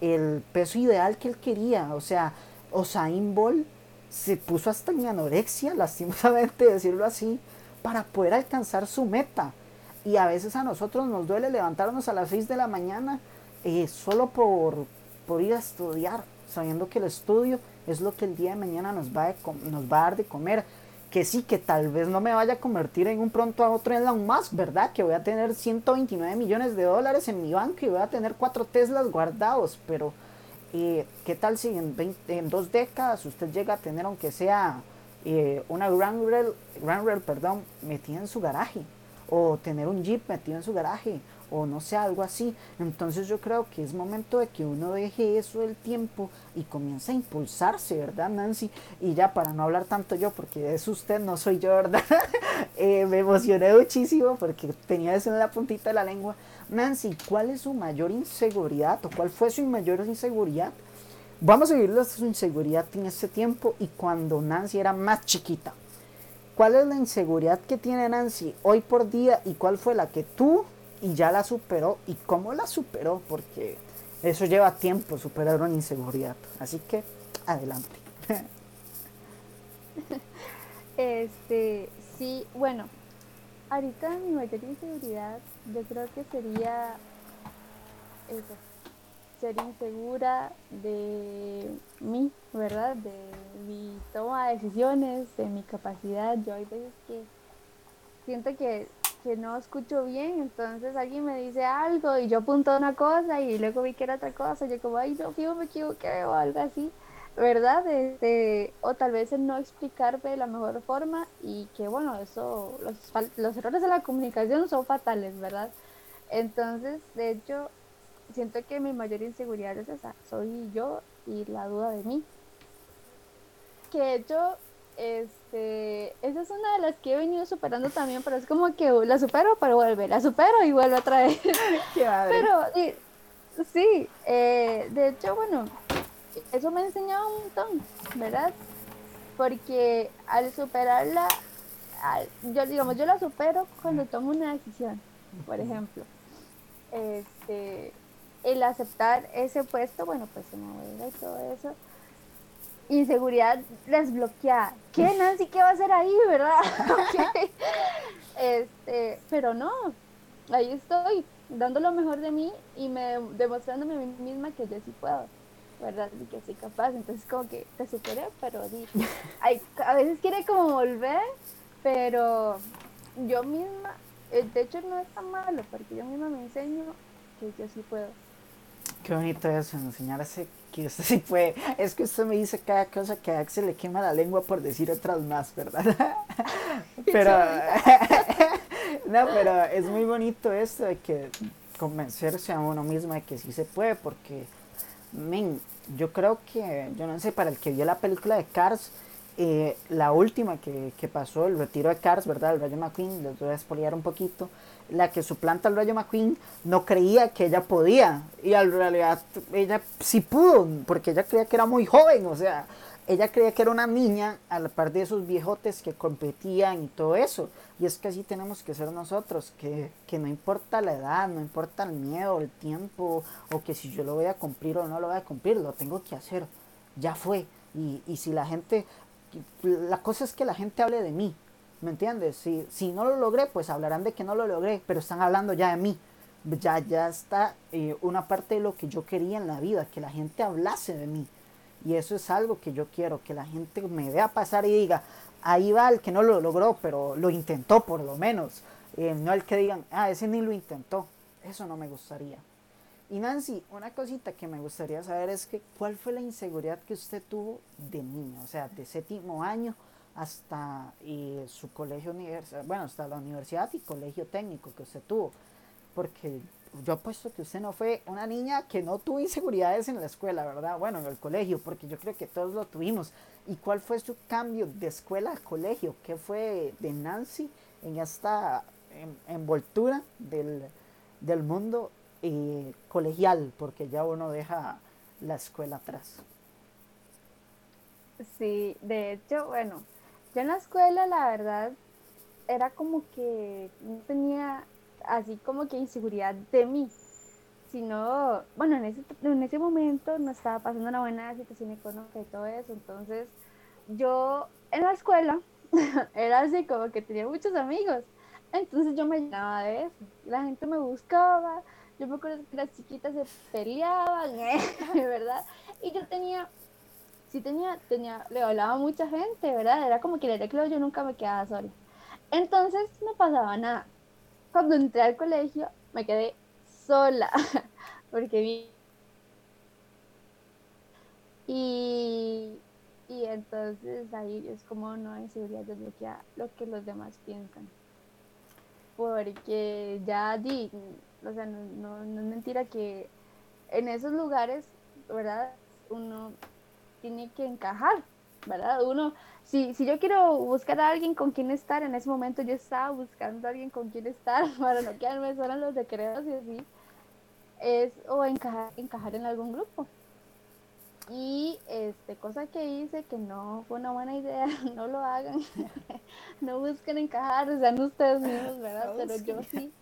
A: el peso ideal que él quería. O sea, Usain Bolt se puso hasta en anorexia, lastimosamente <laughs> decirlo así, para poder alcanzar su meta. Y a veces a nosotros nos duele levantarnos a las 6 de la mañana eh, solo por, por ir a estudiar, sabiendo que el estudio es lo que el día de mañana nos va, a dar de comer. Que sí, que tal vez no me vaya a convertir en un pronto a otro Elon Musk, ¿verdad? Que voy a tener 129 millones de dólares en mi banco y voy a tener cuatro Teslas guardados, pero eh, ¿qué tal si en, en, dos décadas usted llega a tener, aunque sea eh, una Grand Rail perdón, metida en su garaje? O tener un Jeep metido en su garaje, o no sé, algo así. Entonces yo creo que es momento de que uno deje eso del tiempo y comience a impulsarse, ¿verdad, Nancy? Y ya para no hablar tanto yo, porque es usted, no soy yo, ¿verdad? <laughs> Eh, me emocioné muchísimo porque tenía eso en la puntita de la lengua. Nancy, ¿cuál es su mayor inseguridad o cuál fue su mayor inseguridad? Vamos a vivir su inseguridad en este tiempo y cuando Nancy era más chiquita. ¿Cuál es la inseguridad que tiene Nancy hoy por día y cuál fue la que tú y ya la superó y cómo la superó? Porque eso lleva tiempo superar una inseguridad. Así que adelante. <laughs>
B: Este, sí, bueno, ahorita mi mayor inseguridad yo creo que sería eso, ser insegura de mí, ¿verdad? De mi toma de decisiones, de mi capacidad. Yo hay veces que siento que, que no escucho bien, entonces alguien me dice algo y yo apunto una cosa y luego vi que era otra cosa, yo como, ay, no, fijo, me equivoqué o algo así. ¿verdad? Este, o tal vez el no explicarme de la mejor forma y que bueno, eso, los, los errores de la comunicación son fatales, ¿verdad? Entonces, de hecho, siento que mi mayor inseguridad es esa, soy yo y la duda de mí. Que de hecho, este, esa es una de las que he venido superando también, pero es como que la supero, pero vuelve, la supero y vuelve otra vez. <laughs> pero, sí, eh, de hecho, bueno, eso me ha enseñado un montón, ¿verdad? Porque al superarla, yo digamos, yo la supero cuando tomo una decisión, por ejemplo. Este, el aceptar ese puesto, bueno, pues se me y todo eso. Inseguridad desbloqueada. ¿Qué, Nancy? ¿Qué va a hacer ahí, verdad? <laughs> este, pero no, ahí estoy, dando lo mejor de mí y me, demostrándome a mí misma que yo sí puedo. ¿verdad? Y que soy capaz, entonces como que te superé, pero <laughs> a veces quiere como volver, pero yo misma, eh, de hecho no es tan malo, porque yo misma me enseño que yo sí puedo.
A: Qué bonito eso, enseñarse que usted sí puede. Es que usted me dice cada cosa que a Axel le quema la lengua por decir otras más, ¿verdad? <laughs> pero, <laughs> no, pero es muy bonito esto de que convencerse a uno mismo de que sí se puede, porque men, yo creo que, yo no sé, para el que vio la película de Cars, eh, la última que, que, pasó, el retiro de Cars, ¿verdad? El Rayo McQueen, les voy a expoliar un poquito. La que suplanta al Rayo McQueen no creía que ella podía, y en realidad ella sí pudo, porque ella creía que era muy joven, o sea, ella creía que era una niña a la par de esos viejotes que competían y todo eso. Y es que así tenemos que ser nosotros, que, no importa la edad, no importa el miedo, el tiempo, o que si yo lo voy a cumplir o no lo voy a cumplir, lo tengo que hacer. Ya fue. Y, y si la gente, la cosa es que la gente hable de mí, ¿me entiendes? Si, si no lo logré, pues hablarán de que no lo logré, pero están hablando ya de mí. Ya, ya está eh, una parte de lo que yo quería en la vida, que la gente hablase de mí. Y eso es algo que yo quiero, que la gente me vea pasar y diga, ahí va el que no lo logró, pero lo intentó por lo menos. Eh, no el que digan, ah, ese ni lo intentó. Eso no me gustaría. Y Nancy, una cosita que me gustaría saber es que, ¿cuál fue la inseguridad que usted tuvo de niño? O sea, de séptimo año hasta eh, su colegio universidad, bueno, hasta la universidad y colegio técnico que usted tuvo. Porque yo apuesto que usted no fue una niña que no tuvo inseguridades en la escuela, ¿verdad? Bueno, en el colegio, porque yo creo que todos lo tuvimos. ¿Y cuál fue su cambio de escuela a colegio? ¿Qué fue de Nancy en esta envoltura del, mundo eh, colegial? Porque ya uno deja la escuela atrás.
B: Sí, de hecho, bueno, yo en la escuela la verdad era como que no tenía así como que inseguridad de mí, sino, bueno, en ese, en ese momento no estaba pasando una buena situación económica y todo eso, entonces yo en la escuela <laughs> era así como que tenía muchos amigos, entonces yo me llenaba de eso, la gente me buscaba, yo me acuerdo que las chiquitas se peleaban, <laughs> ¿verdad? Y yo tenía, sí tenía, tenía, le hablaba a mucha gente, ¿verdad? Era como que el recreo yo nunca me quedaba sola. Entonces no pasaba nada cuando entré al colegio me quedé sola, <laughs> porque vi... Y, y entonces ahí es como no hay seguridad desbloqueada lo que los demás piensan. Porque ya di, O sea, no, no, no es mentira que en esos lugares, ¿verdad? Uno tiene que encajar, ¿verdad? Uno, si, si yo quiero buscar a alguien con quien estar, en ese momento yo estaba buscando a alguien con quien estar <laughs> para no quedarme solo en los decretos y así, es o encajar, encajar en algún grupo. Y este, cosa que hice que no fue una buena idea, <laughs> no lo hagan, <laughs> no busquen encajar, sean ustedes mismos, ¿verdad? Pero yo sí,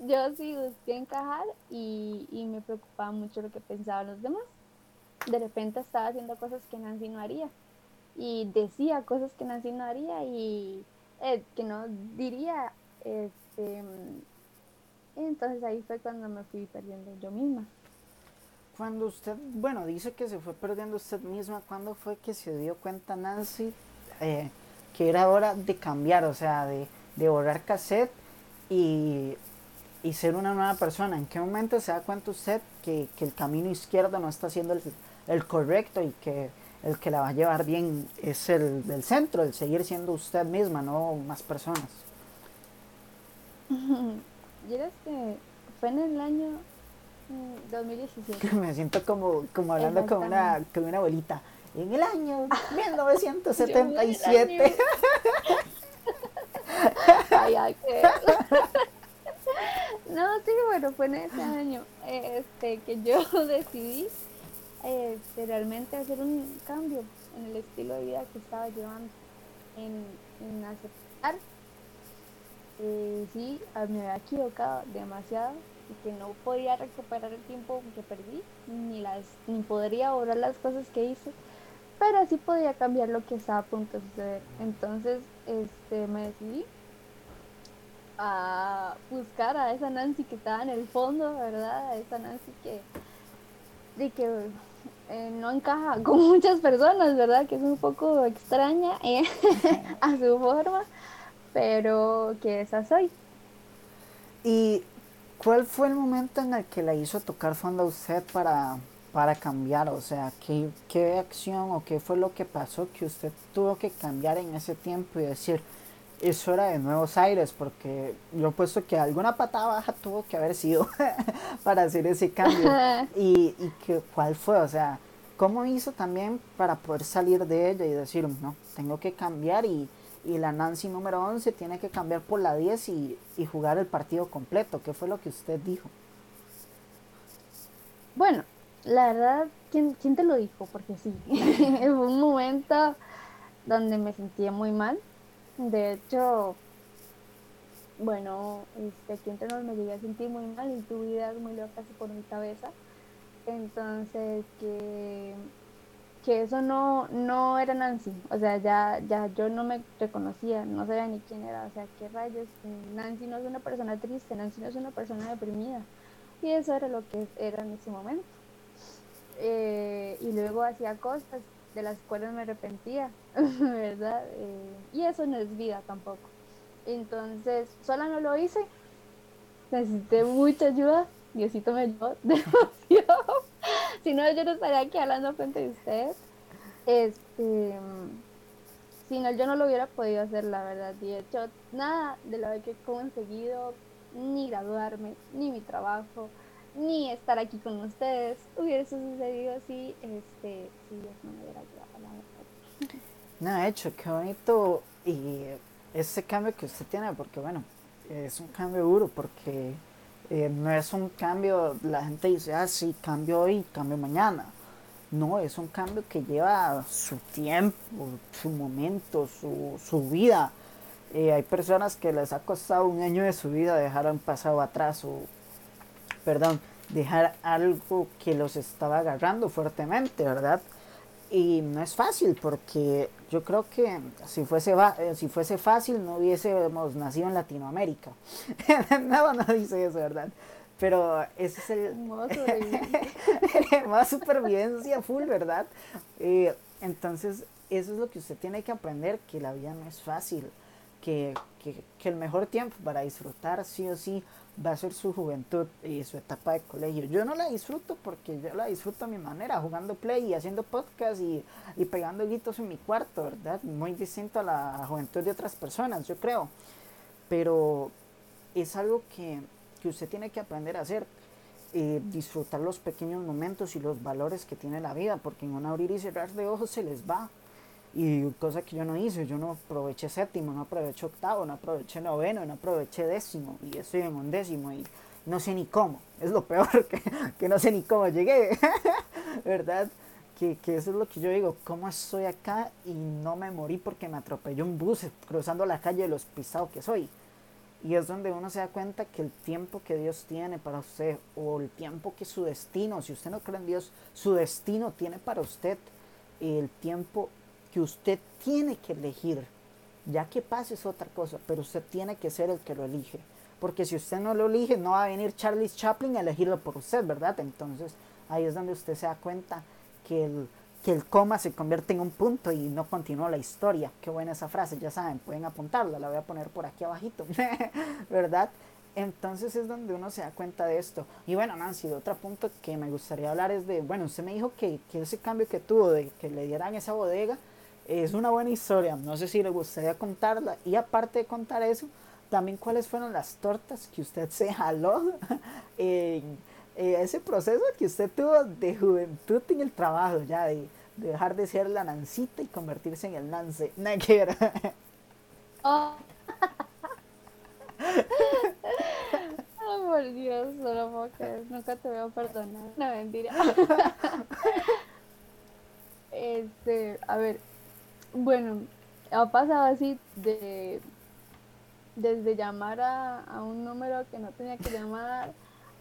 B: yo sí busqué encajar y, y me preocupaba mucho lo que pensaban los demás. De repente estaba haciendo cosas que Nancy no haría y decía cosas que Nancy no haría y eh, que no diría. Este, entonces ahí fue cuando me fui perdiendo yo misma.
A: Cuando usted, bueno, dice que se fue perdiendo usted misma, ¿cuándo fue que se dio cuenta Nancy eh, que era hora de cambiar, o sea, de, de borrar cassette y, y, ser una nueva persona? ¿En qué momento se da cuenta usted que, que el camino izquierdo no está siendo el, el, correcto y que el que la va a llevar bien es el del centro, el seguir siendo usted misma, no más personas? <laughs>
B: Y eres que fue en el año 2017. <laughs>
A: Me siento como, como hablando con una, con una abuelita. En el año <laughs> 1977.
B: ay, ay, qué. no, sí, bueno, fue en ese año este, que yo decidí este, realmente hacer un cambio en el estilo de vida que estaba llevando, en, en aceptar eh, sí, me había equivocado demasiado y que no podía recuperar el tiempo que perdí, ni, las, ni podría borrar las cosas que hice, pero sí podía cambiar lo que estaba a punto de suceder. Entonces este, me decidí a buscar a esa Nancy que estaba en el fondo, ¿verdad? A esa Nancy que, de que eh, no encaja <laughs> con muchas personas, ¿verdad? Que es un poco extraña eh, <laughs> a su forma, pero que esa soy.
A: Y ¿Cuál fue el momento en el que la hizo tocar fondo a usted para, para cambiar? O sea, ¿qué, ¿qué acción o qué fue lo que pasó que usted tuvo que cambiar en ese tiempo y decir, eso era de nuevos aires? Porque yo he puesto que alguna patada baja tuvo que haber sido <laughs> para hacer ese cambio. <laughs> y, y que, cuál fue, o sea, ¿cómo hizo también para poder salir de ella y decir, no, tengo que cambiar y y la Nancy número 11 tiene que cambiar por la 10 y, y, jugar el partido completo. ¿Qué fue lo que usted dijo?
B: Bueno, la verdad, ¿quién, quién te lo dijo? Porque sí, <laughs> fue un momento donde me sentía muy mal. De hecho, bueno, este, aquí entre nos me llegué a sentir muy mal y tuve ideas muy locas por mi cabeza. Entonces, que que eso no, no era Nancy, o sea, ya, ya yo no me reconocía, no sabía ni quién era, o sea, qué rayos, Nancy no es una persona triste, Nancy no es una persona deprimida, y eso era lo que era en ese momento. Eh, y luego hacía cosas de las cuales me arrepentía, <laughs> ¿verdad? Eh, y eso no es vida tampoco. Entonces, sola no lo hice, necesité mucha ayuda, Diosito me ayudó <laughs> demasiado si no, yo no estaría aquí hablando frente de ustedes. Este, si no, yo no lo hubiera podido hacer, la verdad. De hecho, nada de lo que he conseguido, ni graduarme, ni mi trabajo, ni estar aquí con ustedes, hubiese sucedido así, este, si Dios no me hubiera ayudado, la verdad.
A: No, hecho, qué bonito y ese cambio que usted tiene, porque bueno, es un cambio duro, porque eh, no es un cambio, la gente dice, ah, sí, cambio hoy, cambio mañana. No, es un cambio que lleva su tiempo, su momento, su, su vida. Eh, hay personas que les ha costado un año de su vida dejar un pasado atrás o, perdón, dejar algo que los estaba agarrando fuertemente, ¿verdad? Y no es fácil porque yo creo que si fuese, eh, si fuese fácil no hubiésemos nacido en Latinoamérica. <laughs> no, no dice eso, ¿verdad? Pero ese es el... más <laughs> supervivencia full, ¿verdad? Eh, entonces, eso es lo que usted tiene que aprender, que la vida no es fácil, que, que, que el mejor tiempo para disfrutar sí o sí va a ser su juventud y su etapa de colegio. Yo no la disfruto porque yo la disfruto a mi manera, jugando play y haciendo podcast y, y pegando gritos en mi cuarto, ¿verdad? Muy distinto a la juventud de otras personas, yo creo. Pero es algo que, que usted tiene que aprender a hacer. Eh, disfrutar los pequeños momentos y los valores que tiene la vida, porque en un abrir y cerrar de ojos se les va. Y cosa que yo no hice, yo no aproveché séptimo, no aproveché octavo, no aproveché noveno, no aproveché décimo, y estoy en un décimo y no sé ni cómo, es lo <laughs> peor, que, que no sé ni cómo llegué, <laughs> ¿verdad? Que, que, eso es lo que yo digo, ¿cómo estoy acá y no me morí porque me atropelló un bus cruzando la calle de los pisados que soy? Y es donde uno se da cuenta que el tiempo que Dios tiene para usted, o el tiempo que su destino, si usted no cree en Dios, su destino tiene para usted, el tiempo que usted tiene que elegir. Ya que pase es otra cosa, pero usted tiene que ser el que lo elige. Porque si usted no lo elige, no va a venir Charlie Chaplin a elegirlo por usted, ¿verdad? Entonces ahí es donde usted se da cuenta que el, que el coma se convierte en un punto y no continúa la historia. Qué buena esa frase, ya saben, pueden apuntarla, la voy a poner por aquí abajito, <laughs> ¿verdad? Entonces es donde uno se da cuenta de esto. Y bueno, Nancy, de otro punto que me gustaría hablar es de, bueno, usted me dijo que, que ese cambio que tuvo de que le dieran esa bodega es una buena historia. No sé si le gustaría contarla. Y aparte de contar eso, también cuáles fueron las tortas que usted se jaló <laughs> en ese proceso que usted tuvo de juventud en el trabajo, ya de, dejar de ser la Nancita y convertirse en el Nance. Nada
B: Oh. <laughs> Ay, por Dios, solo puedo Nunca te voy a perdonar. No, mentira. <laughs> este, a ver. Bueno, ha pasado así de. Desde llamar a, a un número que no tenía que llamar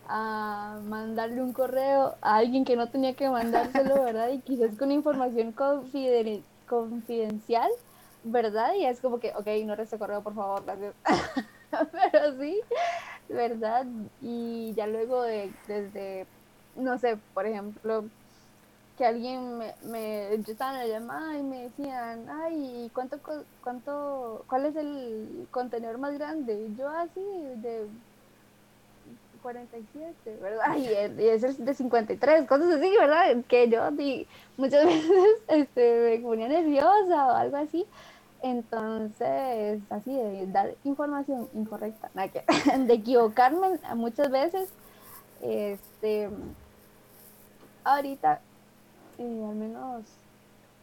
B: a mandarle un correo a alguien que no tenía que mandárselo, ¿verdad? Y quizás con información confidencial, ¿verdad? Y es como que, ok, no reste correo, por favor, gracias. <laughs> Pero sí, ¿verdad? Y ya luego de, desde, no sé, por ejemplo, que alguien me, me, en la llamada y me decían, ay, ¿cuánto, cuánto, cuál es el contenedor más grande? yo así, de 47, ¿verdad? <laughs> Y, es el de 53, cosas así, ¿verdad? Que yo muchas <laughs> veces este, me ponía nerviosa o algo así. Entonces, así de dar información incorrecta, <laughs> de equivocarme muchas veces, este, ahorita, eh, al menos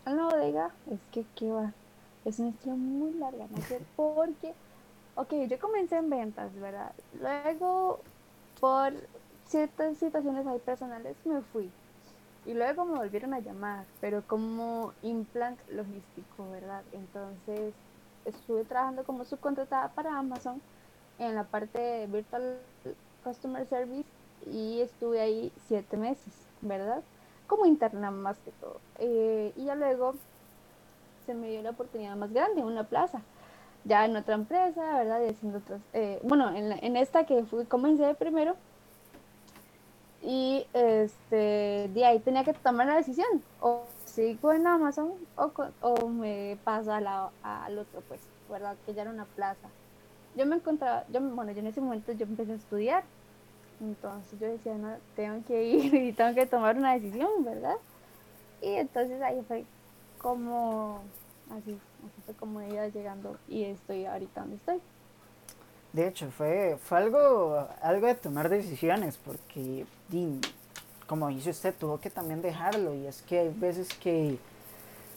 B: en la bodega, es que, ¿qué va? Es una historia muy larga, ¿no? Porque, ok, yo comencé en ventas, ¿verdad? Luego por ciertas situaciones ahí personales me fui. Y luego me volvieron a llamar, pero como implant logístico, ¿verdad? Entonces estuve trabajando como subcontratada para Amazon en la parte de Virtual Customer Service y estuve ahí siete meses, ¿verdad? Como interna más que todo. Eh, y ya luego se me dio la oportunidad más grande, una plaza ya en otra empresa, ¿verdad? Y haciendo otras, eh, bueno, en, en, esta que fui, comencé primero, y este, de ahí tenía que tomar la decisión, o sigo en Amazon o, o me paso a la, al otro puesto, ¿verdad? Que ya era una plaza. Yo me encontraba, yo, bueno, yo en ese momento yo empecé a estudiar, entonces yo decía, no, tengo que ir <laughs> y tengo que tomar una decisión, ¿verdad? Y entonces ahí fue como así, así fue como iba llegando y estoy ahorita donde estoy.
A: De hecho, fue, fue algo, algo de tomar decisiones, porque, como dice usted, tuvo que también dejarlo. Y es que hay veces que,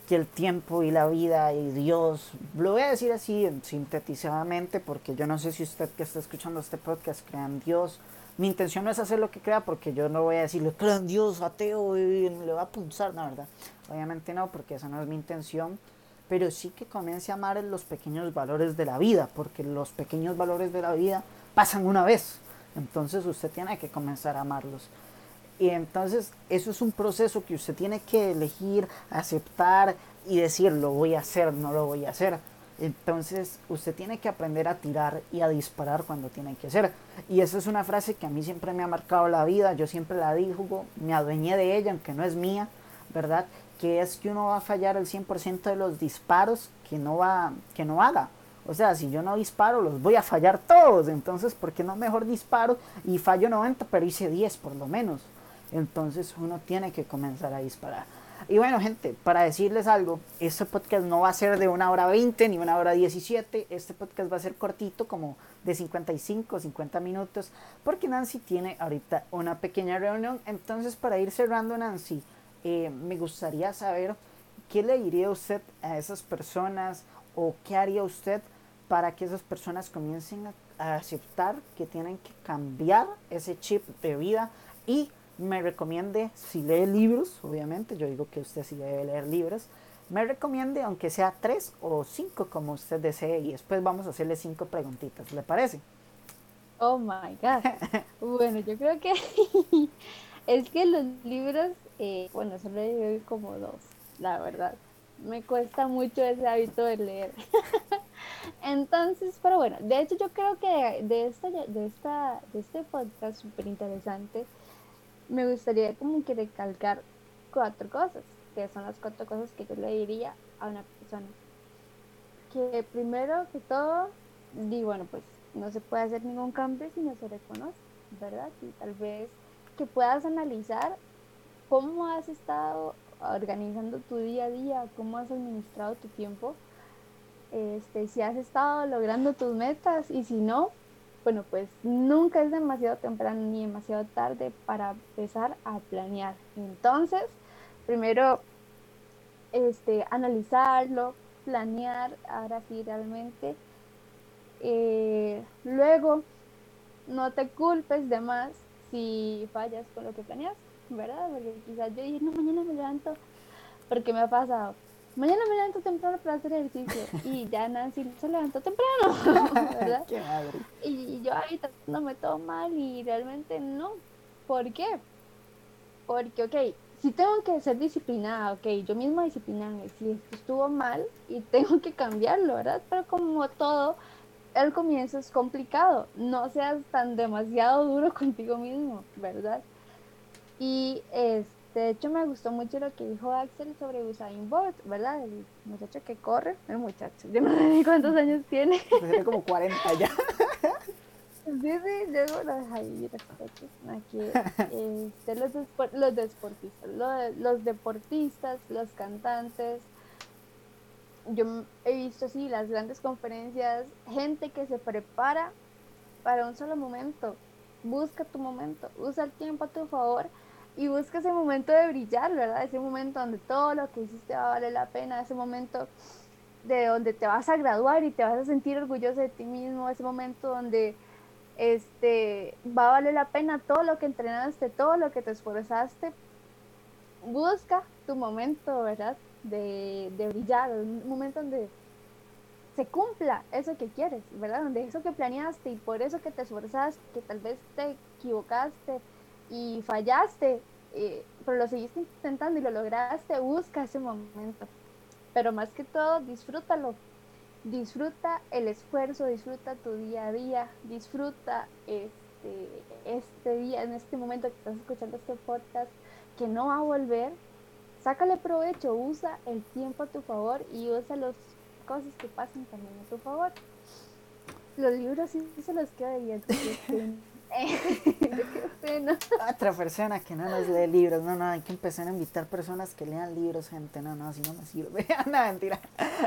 A: que el tiempo y la vida y Dios, lo voy a decir así sintetizadamente, porque yo no sé si usted que está escuchando este podcast crea en Dios. Mi intención no es hacer lo que crea, porque yo no voy a decirle, crea en Dios, ateo, y le va a pulsar, la verdad. Obviamente no, porque esa no es mi intención pero sí que comience a amar los pequeños valores de la vida, porque los pequeños valores de la vida pasan una vez, entonces usted tiene que comenzar a amarlos. Y entonces eso es un proceso que usted tiene que elegir, aceptar y decir, lo voy a hacer, no lo voy a hacer. Entonces usted tiene que aprender a tirar y a disparar cuando tiene que hacer. Y esa es una frase que a mí siempre me ha marcado la vida, yo siempre la digo, me adueñé de ella, aunque no es mía, ¿verdad? que es que uno va a fallar el 100% de los disparos que no, va, que no haga. O sea, si yo no disparo, los voy a fallar todos. Entonces, ¿por qué no mejor disparo y fallo 90, pero hice 10 por lo menos? Entonces uno tiene que comenzar a disparar. Y bueno, gente, para decirles algo, este podcast no va a ser de una hora 20 ni una hora 17. Este podcast va a ser cortito, como de 55, 50 minutos, porque Nancy tiene ahorita una pequeña reunión. Entonces, para ir cerrando, Nancy, eh, me gustaría saber qué le diría usted a esas personas o qué haría usted para que esas personas comiencen a aceptar que tienen que cambiar ese chip de vida y me recomiende, si lee libros, obviamente, yo digo que usted sí debe leer libros, me recomiende aunque sea tres o cinco como usted desee y después vamos a hacerle cinco preguntitas, ¿le parece?
B: Oh my god. <laughs> bueno, yo creo que <laughs> es que los libros, eh, bueno, solo he como dos, la verdad. Me cuesta mucho ese hábito de leer. <laughs> Entonces, pero bueno, de hecho yo creo que de esta, de esta, de este podcast súper interesante, me gustaría como que recalcar cuatro cosas, que son las cuatro cosas que yo le diría a una persona. Que primero que todo, digo, bueno, pues no se puede hacer ningún cambio si no se reconoce, ¿verdad? Y tal vez que puedas analizar cómo has estado organizando tu día a día, cómo has administrado tu tiempo este, si has estado logrando tus metas y si no, bueno, pues nunca es demasiado temprano ni demasiado tarde para empezar a planear. Entonces, primero, este, analizarlo, planear, ahora sí realmente. Eh, luego, no te culpes de más si fallas con lo que planeas, ¿verdad? Porque quizás yo dije, no, mañana me levanto, porque me ha pasado mañana me levanto temprano para hacer ejercicio. Y ya Nancy se levantó temprano, <laughs> ¿verdad? Qué madre. Y yo ahí me todo mal y realmente no. ¿Por qué? Porque, ok, si tengo que ser disciplinada, ok, yo misma disciplinarme, si esto estuvo mal y <laughs> tengo que cambiarlo, ¿verdad? Pero como todo, el comienzo es complicado. No seas tan demasiado duro <laughs> contigo mismo, ¿verdad? Y este de hecho, me gustó mucho lo que dijo Axel sobre Usain Bolt, ¿verdad? El muchacho que corre, el muchacho, yo no sé ni cuántos años tiene.
A: Tiene como 40 ya. <laughs>
B: Sí, sí, luego los ahí, aquí, este, los, los deportistas, los, los deportistas, los cantantes, yo he visto así las grandes conferencias, gente que se prepara para un solo momento, busca tu momento, usa el tiempo a tu favor y busca ese momento de brillar, ¿verdad? Ese momento donde todo lo que hiciste va a valer la pena, ese momento de donde te vas a graduar y te vas a sentir orgulloso de ti mismo, ese momento donde este va a valer la pena todo lo que entrenaste, todo lo que te esforzaste. Busca tu momento, ¿verdad? De, de brillar, un momento donde se cumpla eso que quieres, ¿verdad? Donde eso que planeaste y por eso que te esforzaste, que tal vez te equivocaste, y fallaste, eh, pero lo seguiste intentando y lo lograste, busca ese momento. Pero más que todo, disfrútalo. Disfruta el esfuerzo, disfruta tu día a día, disfruta este, este día, en este momento que estás escuchando este podcast, que no va a volver. Sácale provecho, usa el tiempo a tu favor y usa las cosas que pasen también a tu favor. Los libros sí, se los queda <laughs> <laughs>
A: Otra persona que no nos lee libros, no, no, hay que empezar a invitar personas que lean libros, gente, no, no, así no me sirve, <laughs> no, mentira. <laughs>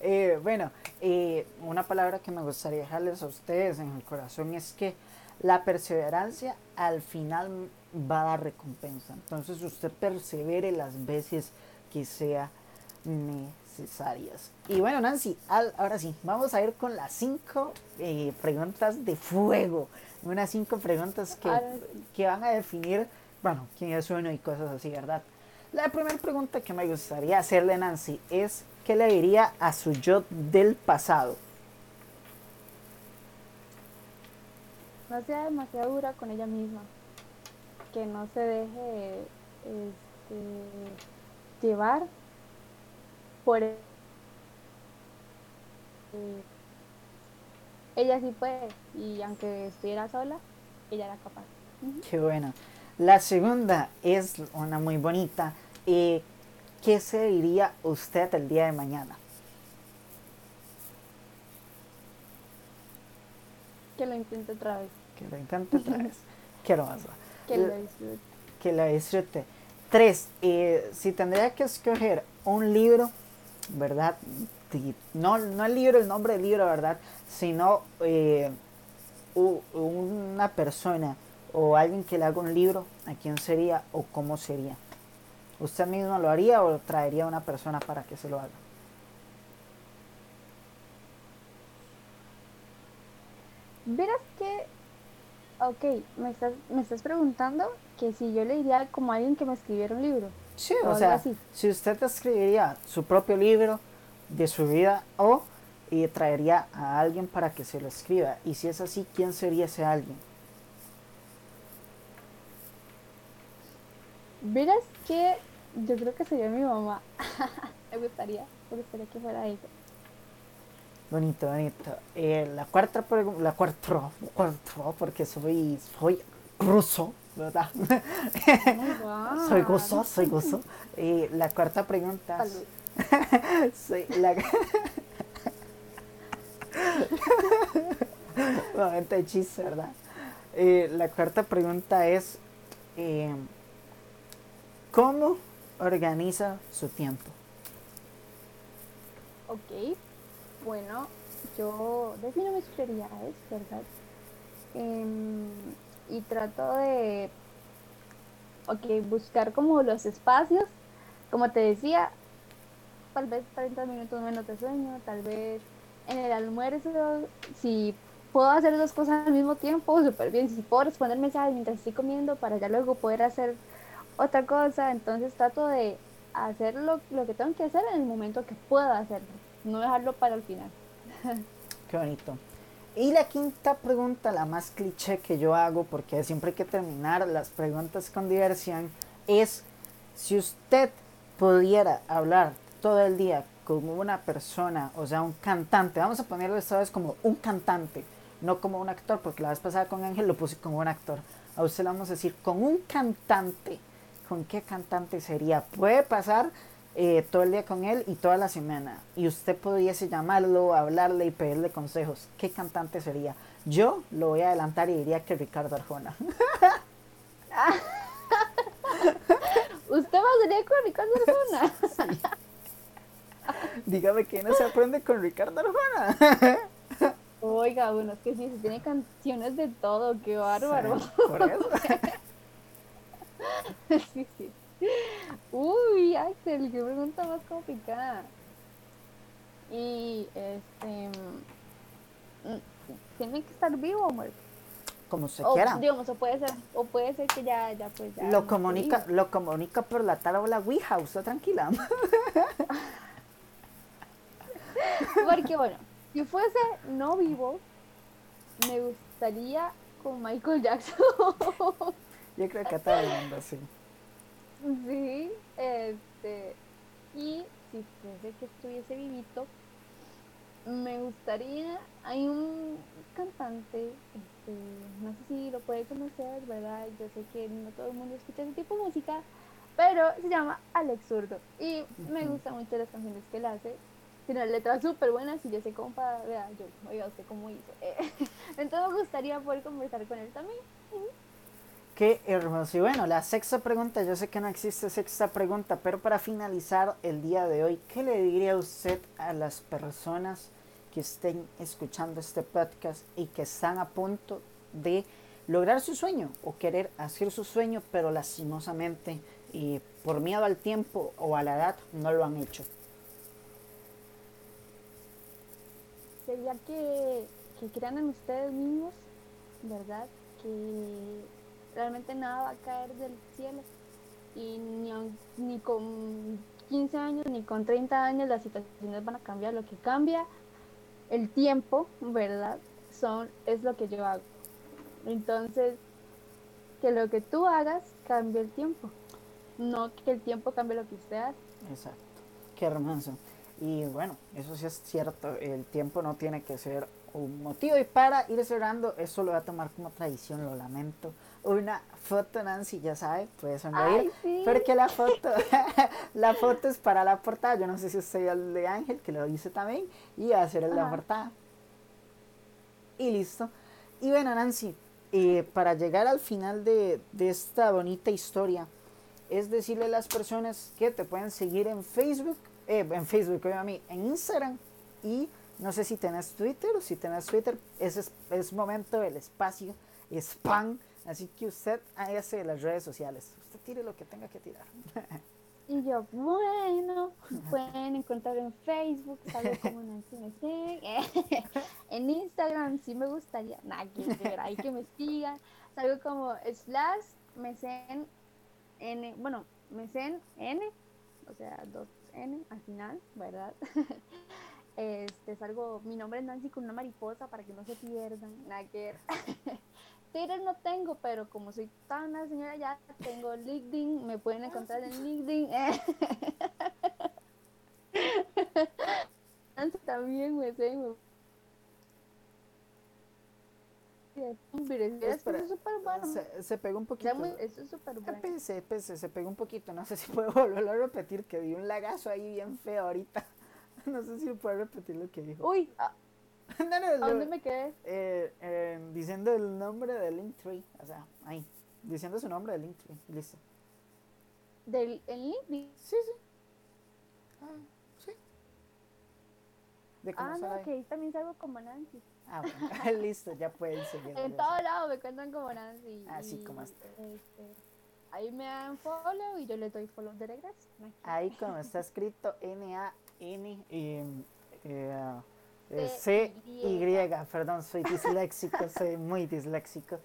A: Eh, bueno, eh, una palabra que me gustaría dejarles a ustedes en el corazón es que la perseverancia al final va a dar recompensa, entonces usted persevere las veces que sea necesarias. Y bueno, Nancy, ahora sí, vamos a ir con las cinco eh, preguntas de fuego unas cinco preguntas que, que van a definir, bueno, quién es uno y cosas así, ¿verdad? La primera pregunta que me gustaría hacerle, Nancy, es ¿qué le diría a su yo del pasado?
B: No sea demasiado dura con ella misma, que no se deje este, llevar por ella sí puede y aunque estuviera sola, ella era capaz.
A: Qué bueno. La segunda es una muy bonita. Eh, ¿Qué se diría usted el día de mañana?
B: Que lo intente otra vez.
A: Que lo intente otra vez. <laughs> Qué hermoso.
B: Que lo disfrute.
A: Que lo disfrute. Tres, eh, si tendría que escoger un libro, ¿verdad? No, no el libro, el nombre del libro, ¿verdad? Sino eh, una persona o alguien que le haga un libro, ¿a quién sería o cómo sería? ¿Usted mismo lo haría o traería a una persona para que se lo haga?
B: Verás que, ok, me estás, me estás preguntando que si yo le diría como alguien que me escribiera un libro.
A: Sí, o, sea, si usted escribiría su propio libro de su vida o y traería a alguien para que se lo escriba. Y si es así, ¿quién sería ese alguien?
B: Verás que yo creo que sería mi mamá. <laughs> me gustaría, me gustaría que fuera ella.
A: Bonito, bonito. Eh, la cuarta pregunta, la cuarta, <laughs> porque soy, soy ruso, ¿verdad? soy gozo, soy gozo. Eh, la cuarta pregunta. soy <laughs> la. <laughs> Momento de chiste, ¿verdad? Eh, la cuarta pregunta es: ¿Cómo organiza su tiempo?
B: Ok, bueno, yo defino mis prioridades, ¿verdad? Em, y trato de, ok, buscar como los espacios, como te decía, tal vez 30 minutos menos de sueño, tal vez en el almuerzo, si puedo hacer dos cosas al mismo tiempo, súper bien, si puedo responder mensajes mientras estoy comiendo para ya luego poder hacer otra cosa, entonces trato de hacer lo, lo que tengo que hacer en el momento que pueda hacerlo no dejarlo para el final. <laughs>
A: Qué bonito. Y la quinta pregunta, la más cliché que yo hago, porque siempre hay que terminar las preguntas con diversión, es si usted pudiera hablar todo el día como una persona, o sea, un cantante, vamos a ponerlo esta vez como un cantante, no como un actor, porque la vez pasada con Ángel lo puse como un actor. A usted le vamos a decir, con un cantante, ¿con qué cantante sería? Puede pasar eh, todo el día con él y toda la semana. Y usted pudiese llamarlo, hablarle y pedirle consejos. ¿Qué cantante sería? Yo lo voy a adelantar y diría que Ricardo Arjona. <laughs>
B: ¿Usted va a con Ricardo Arjona? <laughs>
A: Dígame que no se aprende con Ricardo Arjona.
B: Oiga, bueno, es que sí, se tiene canciones de todo, qué bárbaro. por eso. <laughs> sí, sí. Uy, Axel, qué pregunta más complicada. Y este. Mm, ¿Tiene que estar vivo o muerto?
A: Como se quiera.
B: Digamos, o puede ser, o puede ser que ya, ya pues
A: Lo comunica, lo comunica por la la Ouija, usted tranquila. <laughs>
B: Porque bueno, si fuese no vivo, me gustaría con Michael Jackson.
A: Yo creo que a todo el mundo, sí. <laughs>
B: Sí, este, y si fuese que estuviese vivito, me gustaría, hay un cantante, este, no sé si lo puede conocer, ¿verdad? Yo sé que no todo el mundo escucha ese tipo de música, pero se llama Alex Zurdo y me gustan mucho las canciones que él hace. Tiene letras súper buenas y yo sé cómo para, vea, yo, oiga, usted cómo hizo. <laughs> Entonces me gustaría poder conversar con él también.
A: Qué hermoso. Y bueno, la sexta pregunta, yo sé que no existe sexta pregunta, pero para finalizar el día de hoy, ¿qué le diría usted a las personas que estén escuchando este podcast y que están a punto de lograr su sueño o querer hacer su sueño, pero lastimosamente y por miedo al tiempo o a la edad no lo han hecho?
B: Sería que, que crean en ustedes mismos, ¿verdad? Que realmente nada va a caer del cielo. Y ni, ni con 15 años ni con 30 años las situaciones van a cambiar. Lo que cambia el tiempo, ¿verdad? Son, es lo que yo hago. Entonces, que lo que tú hagas cambie el tiempo. No que el tiempo cambie lo que usted hace.
A: Exacto. Qué hermoso. Y bueno, eso sí es cierto. El tiempo no tiene que ser un motivo. Y para ir cerrando, eso lo voy a tomar como tradición, lo lamento una foto, Nancy, ya sabe, puede sonreír, porque la foto, <laughs> la foto es para la portada, yo no sé si usted el de Ángel, que lo dice también, y va a hacer la portada. Y listo. Y bueno, Nancy, eh, para llegar al final de, esta bonita historia, es decirle a las personas que te pueden seguir en Facebook, eh, en Facebook, a mí, en Instagram y no sé si tenés Twitter o si tenés Twitter, ese es, es momento del espacio, spam, así que usted hace las redes sociales, usted tire lo que tenga que tirar. <laughs>
B: Y yo, bueno, pueden encontrar en Facebook, salgo como Nancy Mesén. <laughs> en Instagram sí me gustaría, nada que que me sigan. Salgo como slash Mesén N, bueno, Mesén N, o sea, dos N al final, ¿verdad? <laughs> Este, salgo, mi nombre es Nancy con una mariposa para que no se pierdan, nada. Twitter no tengo, pero como soy tan una señora ya, tengo LinkedIn, me pueden encontrar en LinkedIn. <laughs> También me sé,
A: es súper bueno. Se, se, pegó un poquito.
B: Muy, eso es súper bueno.
A: Pese, pese, se pegó un poquito. No sé si puedo <laughs> volverlo a repetir, que di un lagazo ahí bien feo ahorita. <laughs> No sé si puedo repetir lo que dijo.
B: Uy, ah,
A: no, no,
B: ¿A dónde me quedé?
A: Eh, eh, diciendo el nombre de Linktree, o sea, ahí, diciendo su nombre de Linktree, listo.
B: ¿Del el Linktree?
A: Sí, sí. Ah, sí.
B: De ah, no, que ahí también salgo como Nancy.
A: Ah, bueno, <laughs> listo, ya pueden seguir.
B: en todos lados me cuentan como Nancy.
A: Así como está.
B: Este, ahí me dan follow y yo le doy follow de regreso.
A: Ahí como está <laughs> escrito N-A-N, eh, eh, C-Y, perdón, soy <laughs> disléxico, soy muy disléxico.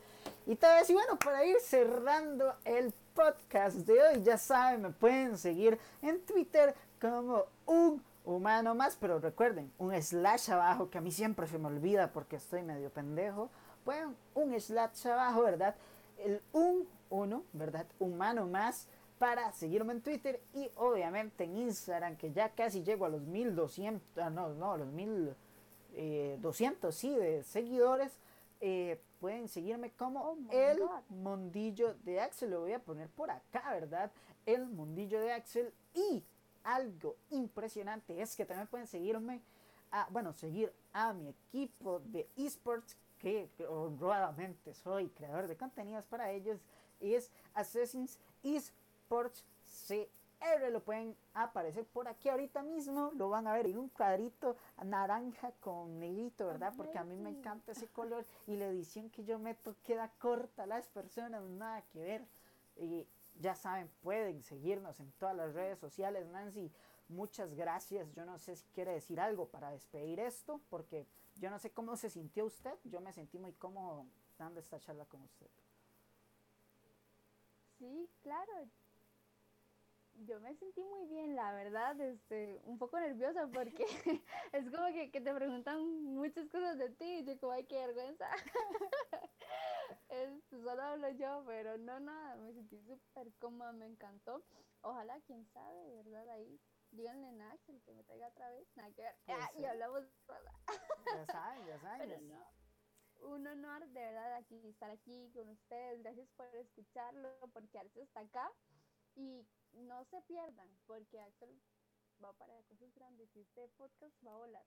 A: Y tal vez, y bueno, para ir cerrando el podcast de hoy, ya saben, me pueden seguir en Twitter como un humano más, pero recuerden, un slash abajo, que a mí siempre se me olvida porque estoy medio pendejo. Pueden un slash abajo, ¿verdad? El un uno, ¿verdad? Humano más para seguirme en Twitter y obviamente en Instagram, que ya casi llego a los 1200, ah, no, no, a los 1000 eh, 200 sí, de seguidores, eh, pueden seguirme como oh el mundillo de Axel. Lo voy a poner por acá, ¿verdad? El mundillo de Axel. Y algo impresionante es que también pueden seguirme, a, bueno, seguir a mi equipo de esports, que honradamente soy creador de contenidos para ellos, es Assassin's Esports Lo pueden aparecer por aquí ahorita mismo, lo van a ver en un cuadrito naranja con negrito, ¿verdad? Porque a mí me encanta ese color y la edición que yo meto queda corta, las personas nada que ver. Y ya saben, pueden seguirnos en todas las redes sociales, Nancy. Muchas gracias. Yo no sé si quiere decir algo para despedir esto, porque yo no sé cómo se sintió usted. Yo me sentí muy cómodo dando esta charla con usted.
B: Sí, claro yo me sentí muy bien, la verdad, este, un poco nerviosa porque <laughs> es como que, te preguntan muchas cosas de ti y yo como, ay, qué vergüenza. <laughs> es, solo hablo yo, pero no, nada, me sentí súper cómoda, me encantó. Ojalá, quién sabe, ¿verdad? Ahí, díganle a Naxel que me traiga otra vez, nada que ver. Ah, y hablamos
A: Ya saben, ya saben.
B: un honor de verdad aquí estar aquí con ustedes. Gracias por escucharlo, por quedarse hasta acá. Y no se pierdan, porque Axel va para cosas grandes y este podcast va a volar.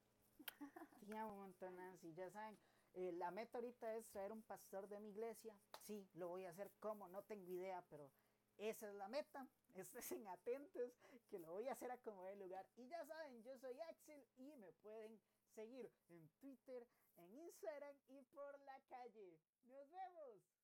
A: Ya un montón, Nancy. Ya saben, eh, la meta ahorita es traer un pastor de mi iglesia. Sí, lo voy a hacer como, no tengo idea, pero esa es la meta. <laughs> Estén atentos, que lo voy a hacer a como de lugar. Y ya saben, yo soy Axel y me pueden seguir en Twitter, en Instagram y por la calle. ¡Nos vemos!